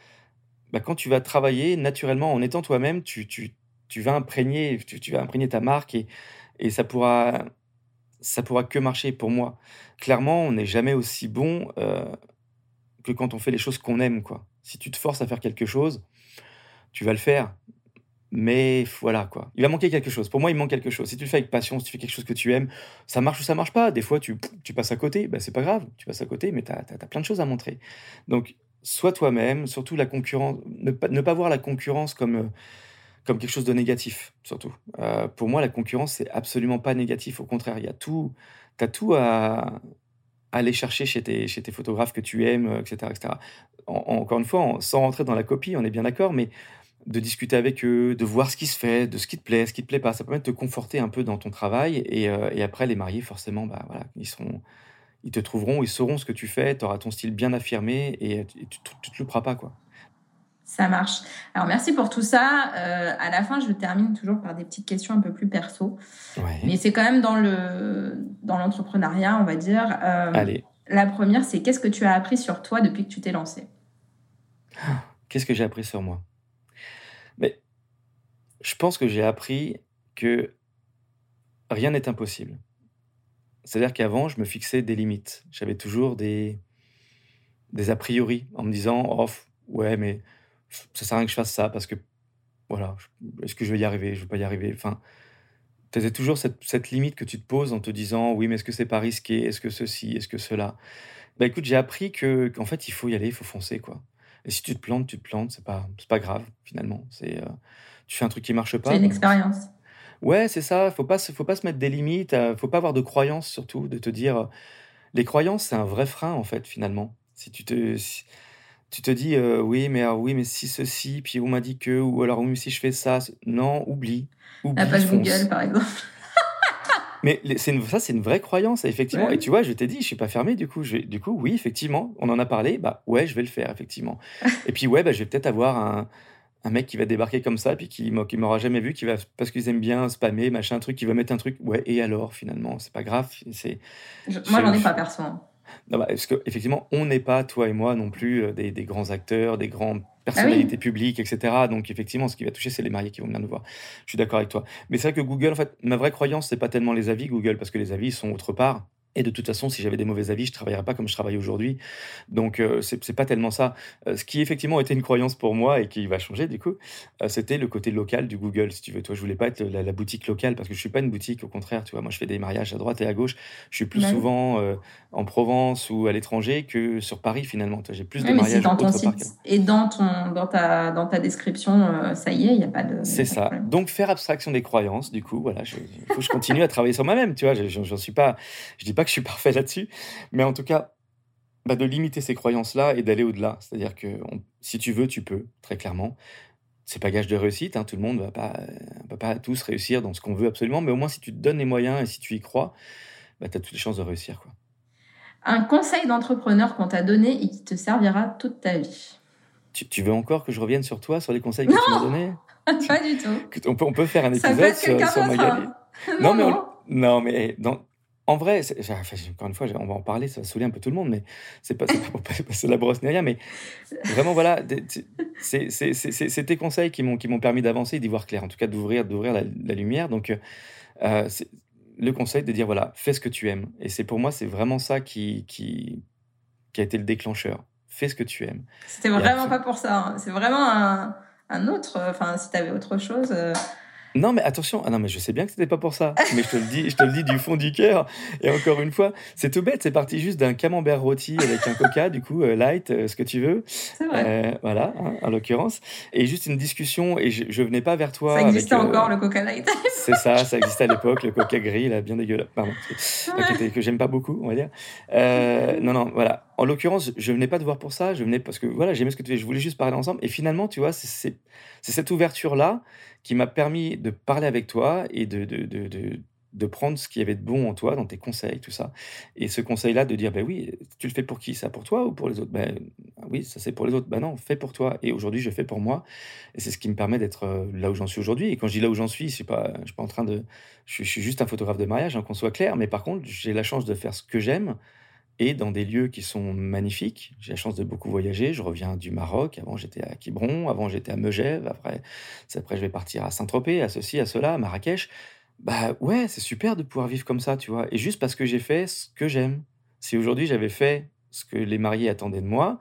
bah, quand tu vas travailler naturellement en étant toi-même, tu, tu, tu, vas imprégner, tu, vas imprégner ta marque et, et ça pourra ça pourra que marcher pour moi. Clairement, on n'est jamais aussi bon euh, que quand on fait les choses qu'on aime. Quoi. Si tu te forces à faire quelque chose, tu vas le faire. Mais voilà, quoi. Il va manquer quelque chose. Pour moi, il manque quelque chose. Si tu le fais avec passion, si tu fais quelque chose que tu aimes, ça marche ou ça marche pas. Des fois, tu, tu passes à côté. Ben, c'est pas grave. Tu passes à côté, mais tu as, as, plein de choses à montrer. Donc, sois toi-même, surtout la concurrence, ne pas, ne pas voir la concurrence comme, euh, comme quelque chose de négatif, surtout. Euh, pour moi, la concurrence, c'est absolument pas négatif. Au contraire, il y a tout, tu as tout à, aller chercher chez tes, chez tes photographes que tu aimes, etc. etc. encore une fois, sans rentrer dans la copie, on est bien d'accord, mais de discuter avec eux, de voir ce qui se fait, de ce qui te plaît, ce qui te plaît pas, ça permet de te conforter un peu dans ton travail. Et, euh, et après, les mariés, forcément, bah, voilà, ils seront ils te trouveront, ils sauront ce que tu fais, tu auras ton style bien affirmé et, tu, ne te louperas pas. quoi. Ça marche. Alors merci pour tout ça. Euh, à la fin, je termine toujours par des petites questions un peu plus perso. Mais c'est quand même dans le dans l'entrepreneuriat, on va dire. Euh, Allez. La première, c'est qu'est-ce que tu as appris sur toi depuis que tu t'es lancé Qu'est-ce que j'ai appris sur moi? Mais je pense que j'ai appris que rien n'est impossible. C'est-à-dire qu'avant, je me fixais des limites. J'avais toujours des, des a priori en me disant oh, ouais, mais ça sert à rien que je fasse ça parce que voilà, est-ce que je vais y arriver? Je ne vais pas y arriver. Enfin, tu as toujours cette, cette, limite que tu te poses en te disant oui, mais est-ce que c'est pas risqué? Est-ce que ceci? Est-ce que cela Bah écoute, j'ai appris que qu'en fait, il faut y aller, il faut foncer quoi. Et si tu te plantes, tu te plantes, c'est pas c'est pas grave finalement. C'est euh, tu fais un truc qui marche pas. C'est une expérience. Ouais, c'est ça. Faut pas, faut pas se mettre des limites. Euh, faut pas avoir de croyances surtout, de te dire. Euh, les croyances, c'est un vrai frein en fait finalement. Si tu te, tu te dis euh, oui, mais oui, mais si ceci, puis on m'a dit que, ou alors oui, si je fais ça, non, oublie. oublie La page Google, par exemple. [laughs] Mais c'est une, ça, c'est une vraie croyance, effectivement. Et tu vois, je t'ai dit, je suis pas fermé, du coup. Je, du coup, oui, effectivement, on en a parlé. Bah ouais, je vais le faire, effectivement. [laughs] Et puis ouais, bah, je vais peut-être avoir un, un mec qui va débarquer comme ça, puis qui, qui m'aura jamais vu, qui va, parce qu'ils aiment bien spammer, machin, truc, qui va mettre un truc. Ouais, et alors, finalement, c'est pas grave. C'est, moi, j'en ai pas perso. Non, bah, parce qu'effectivement, on n'est pas, toi et moi non plus, euh, des, des grands acteurs, des grandes personnalités ah publiques, etc. Donc, effectivement, ce qui va toucher, c'est les mariés qui vont venir nous voir. Je suis d'accord avec toi. Mais c'est vrai que Google, en fait, ma vraie croyance, c'est pas tellement les avis Google, parce que les avis sont autre part. Et de toute façon, si j'avais des mauvais avis, je ne travaillerais pas comme je travaille aujourd'hui. Donc, euh, ce n'est pas tellement ça. Euh, ce qui, effectivement, était une croyance pour moi et qui va changer, du coup, euh, c'était le côté local du Google, si tu veux. Toi, je voulais pas être la, boutique locale parce que je suis pas une boutique, au contraire. Tu vois, moi, je fais des mariages à droite et à gauche. Je suis plus souvent en Provence ou à l'étranger que sur Paris, finalement. J'ai plus de mariages dans ton site Et dans, ton, dans, ta, dans ta description, ça y est, il n'y a pas de. C'est ça. Donc, faire abstraction des croyances, du coup, voilà, il faut que je continue à travailler sur moi-même. Tu vois, j'en suis pas. Je dis pas que je suis parfait là-dessus, mais en tout cas, bah, de limiter ces croyances-là et d'aller au-delà. C'est-à-dire que si tu veux, tu peux, très clairement. C'est pas gage de réussite, hein, tout le monde ne va pas, va pas tous réussir dans ce qu'on veut absolument, mais au moins si tu te donnes les moyens et si tu y crois, bah, tu as toutes les chances de réussir. Quoi. Un conseil d'entrepreneur qu'on t'a donné et qui te servira toute ta vie? Tu, veux encore que je revienne sur toi, sur les conseils que tu m'as donnés? [laughs] Pas du tout. On peut, on peut faire un épisode sur, sur Magali. [laughs] Non, mais, non, mais dans, en vrai, encore une fois, on va en parler, ça va saouler un peu tout le monde, mais c'est pas, [laughs] pas pour passer la brosse ni rien, mais vraiment, voilà, c'est tes conseils qui m'ont permis d'avancer, d'y voir clair, en tout cas d'ouvrir d'ouvrir la, lumière. Donc, euh, le conseil de dire, voilà, fais ce que tu aimes. Et c'est pour moi, c'est vraiment ça qui, qui, qui a été le déclencheur. Fais ce que tu aimes. C'était vraiment pas pour ça. Hein. C'est vraiment un, un autre, enfin, si tu avais autre chose. Euh, non, mais attention, ah non, mais je sais bien que c'était pas pour ça. Mais je te le dis, je te le dis du fond du cœur. Et encore une fois, c'est tout bête. C'est parti juste d'un camembert rôti avec un coca, du coup, euh, light, euh, ce que tu veux. C'est vrai. Euh, voilà, hein, en l'occurrence. Et juste une discussion. Et je, je venais pas vers toi. Ça existait encore, le coca light. [laughs] c'est ça, ça existait à l'époque, le coca gris, là, bien dégueulasse. Pardon. Que, j'aime pas beaucoup, on va dire. non, non, voilà. En l'occurrence, je venais pas te voir pour ça. Je venais parce que, voilà, j'aimais ce que tu fais. Je voulais juste parler ensemble. Et finalement, tu vois, c'est cette ouverture-là qui m'a permis de parler avec toi et de, prendre ce qu'il y avait de bon en toi, dans tes conseils, tout ça. Et ce conseil-là, de dire, ben oui, tu le fais pour qui? Ça pour toi ou pour les autres? Ben oui, ça c'est pour les autres. Ben non, fais pour toi. Et aujourd'hui, je fais pour moi. Et c'est ce qui me permet d'être euh, là où j'en suis aujourd'hui. Et quand je dis là où j'en suis, je suis suis pas en train de, je suis, juste un photographe de mariage, hein, qu'on soit clair. Mais par contre, j'ai la chance de faire ce que j'aime et dans des lieux qui sont magnifiques. J'ai la chance de beaucoup voyager. Je reviens du Maroc. Avant, j'étais à Quiberon. Avant, j'étais à Megève. Après, après, je vais partir à Saint-Tropez, à ceci, à cela, à Marrakech. Bah ouais, c'est super de pouvoir vivre comme ça, tu vois. Et juste parce que j'ai fait ce que j'aime. Si aujourd'hui j'avais fait ce que les mariés attendaient de moi,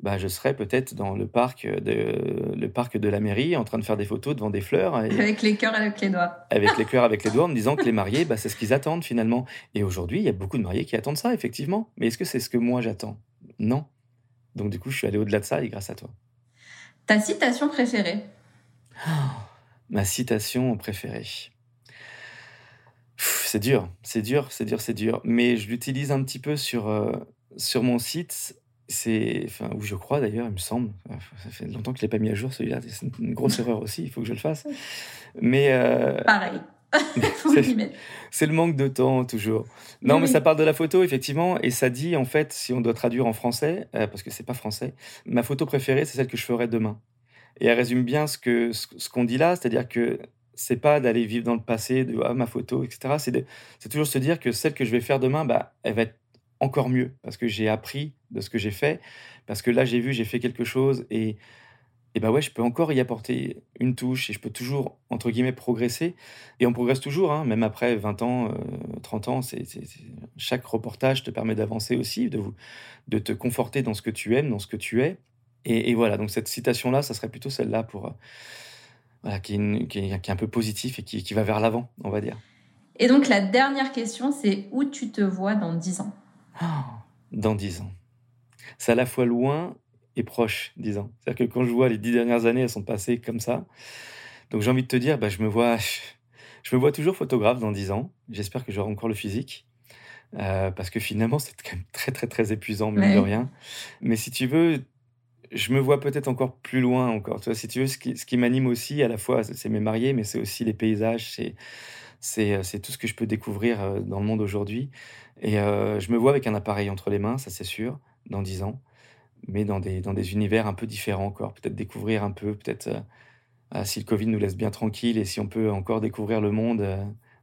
bah, je serais peut-être dans le parc, de, le parc de la mairie en train de faire des photos devant des fleurs. avec les cœurs avec les doigts. Avec les cœurs avec les doigts en me disant que les mariés, bah, c'est ce qu'ils attendent finalement. Et aujourd'hui, il y a beaucoup de mariés qui attendent ça, effectivement. Mais est-ce que c'est ce que moi j'attends? Non. Donc du coup, je suis allé au-delà de ça et grâce à toi. Ta citation préférée? [gasps] Ma citation préférée. C'est dur, c'est dur, c'est dur, c'est dur. Mais je l'utilise un petit peu sur, euh, sur mon site c'est, enfin, où je crois d'ailleurs, il me semble. Ça fait longtemps que je l'ai pas mis à jour celui-là. C'est une grosse erreur aussi. Il faut que je le fasse. Mais euh, pareil. [laughs] c'est le manque de temps toujours. Non, mais ça parle de la photo effectivement, et ça dit en fait, si on doit traduire en français, euh, parce que c'est pas français, ma photo préférée, c'est celle que je ferai demain. Et elle résume bien ce que ce, qu'on dit là, c'est-à-dire que c'est pas d'aller vivre dans le passé, de ah, ma photo, etc. C'est, c'est toujours se dire que celle que je vais faire demain, bah, elle va être encore mieux parce que j'ai appris de ce que j'ai fait, parce que là j'ai vu, j'ai fait quelque chose et, et bah ouais, je peux encore y apporter une touche et je peux toujours, entre guillemets, progresser. Et on progresse toujours, hein, même après 20 ans, 30 euh, ans, c'est, chaque reportage te permet d'avancer aussi, de, de te conforter dans ce que tu aimes, dans ce que tu es. Et, voilà, donc cette citation-là, ça serait plutôt celle-là pour... Euh, voilà, qui, est qui, est, un peu positif et qui, qui va vers l'avant, on va dire. Et donc la dernière question, c'est où tu te vois dans 10 ans? [gasps] dans dix ans. C'est à la fois loin et proche, dix ans. C'est-à-dire que quand je vois les dix dernières années, elles sont passées comme ça. Donc j'ai envie de te dire, bah, je me vois, je me vois toujours photographe dans dix ans. J'espère que j'aurai encore le physique. Euh, parce que finalement, c'est quand même très, très, très épuisant, mais de rien. Mais si tu veux, je me vois peut-être encore plus loin encore. Tu vois, si tu veux, ce qui, ce qui m'anime aussi, à la fois, c'est mes mariés, mais c'est aussi les paysages, c'est c'est tout ce que je peux découvrir euh, dans le monde aujourd'hui. Et euh, je me vois avec un appareil entre les mains, ça c'est sûr, dans dix ans, mais dans des, univers un peu différents encore. Peut-être découvrir un peu, peut-être si le Covid nous laisse bien tranquille et si on peut encore découvrir le monde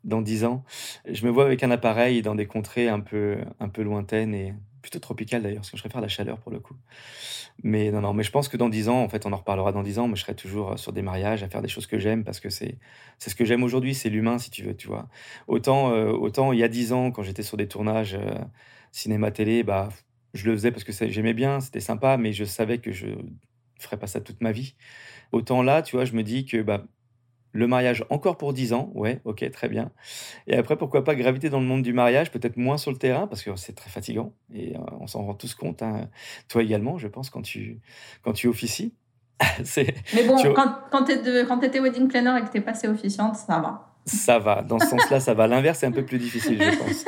dans dix ans. Je me vois avec un appareil dans des contrées un peu, un peu lointaines et, plutôt tropical d'ailleurs, parce que je préfère la chaleur pour le coup. Mais non, non, mais je pense que dans dix ans, en fait, on en reparlera dans dix ans, mais je serai toujours euh, sur des mariages, à faire des choses que j'aime, parce que c'est ce que j'aime aujourd'hui, c'est l'humain, si tu veux, tu vois. Autant, euh, autant il y a dix ans, quand j'étais sur des tournages euh, cinéma, télé, bah, je le faisais parce que j'aimais bien, c'était sympa, mais je savais que je ferais pas ça toute ma vie. Autant là, tu vois, je me dis que bah, le mariage encore pour 10 ans, ouais, ok, très bien. Et après, pourquoi pas graviter dans le monde du mariage, peut-être moins sur le terrain, parce que c'est très fatigant, et euh, on s'en rend tous compte, hein. toi également, je pense, quand tu, quand tu officies. [laughs] Mais bon, quand, quand tu étais wedding planner et que tu es passée officiante, ça va. Ça va, dans ce sens-là, ça va. L'inverse, c'est un peu plus difficile, je [laughs] pense.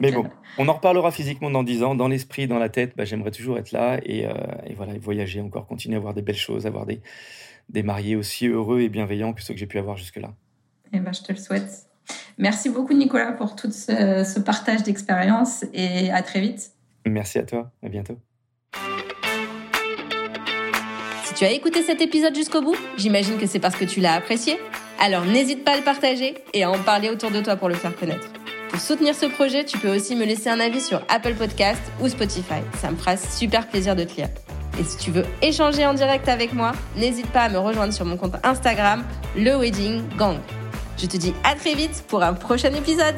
Mais bon, on en reparlera physiquement dans 10 ans. Dans l'esprit, dans la tête, bah, j'aimerais toujours être là et, euh, et voilà, voyager encore, continuer à voir des belles choses, avoir des, des mariés aussi heureux et bienveillants que ceux que j'ai pu avoir jusque-là. Eh ben, je te le souhaite. Merci beaucoup, Nicolas, pour tout ce, partage d'expérience et à très vite. Merci à toi. À bientôt. Si tu as écouté cet épisode jusqu'au bout, j'imagine que c'est parce que tu l'as apprécié. Alors n'hésite pas à le partager et à en parler autour de toi pour le faire connaître. Pour soutenir ce projet, tu peux aussi me laisser un avis sur Apple Podcast ou Spotify. Ça me fera super plaisir de te lire. Et si tu veux échanger en direct avec moi, n'hésite pas à me rejoindre sur mon compte Instagram, le Wedding Gang. Je te dis à très vite pour un prochain épisode.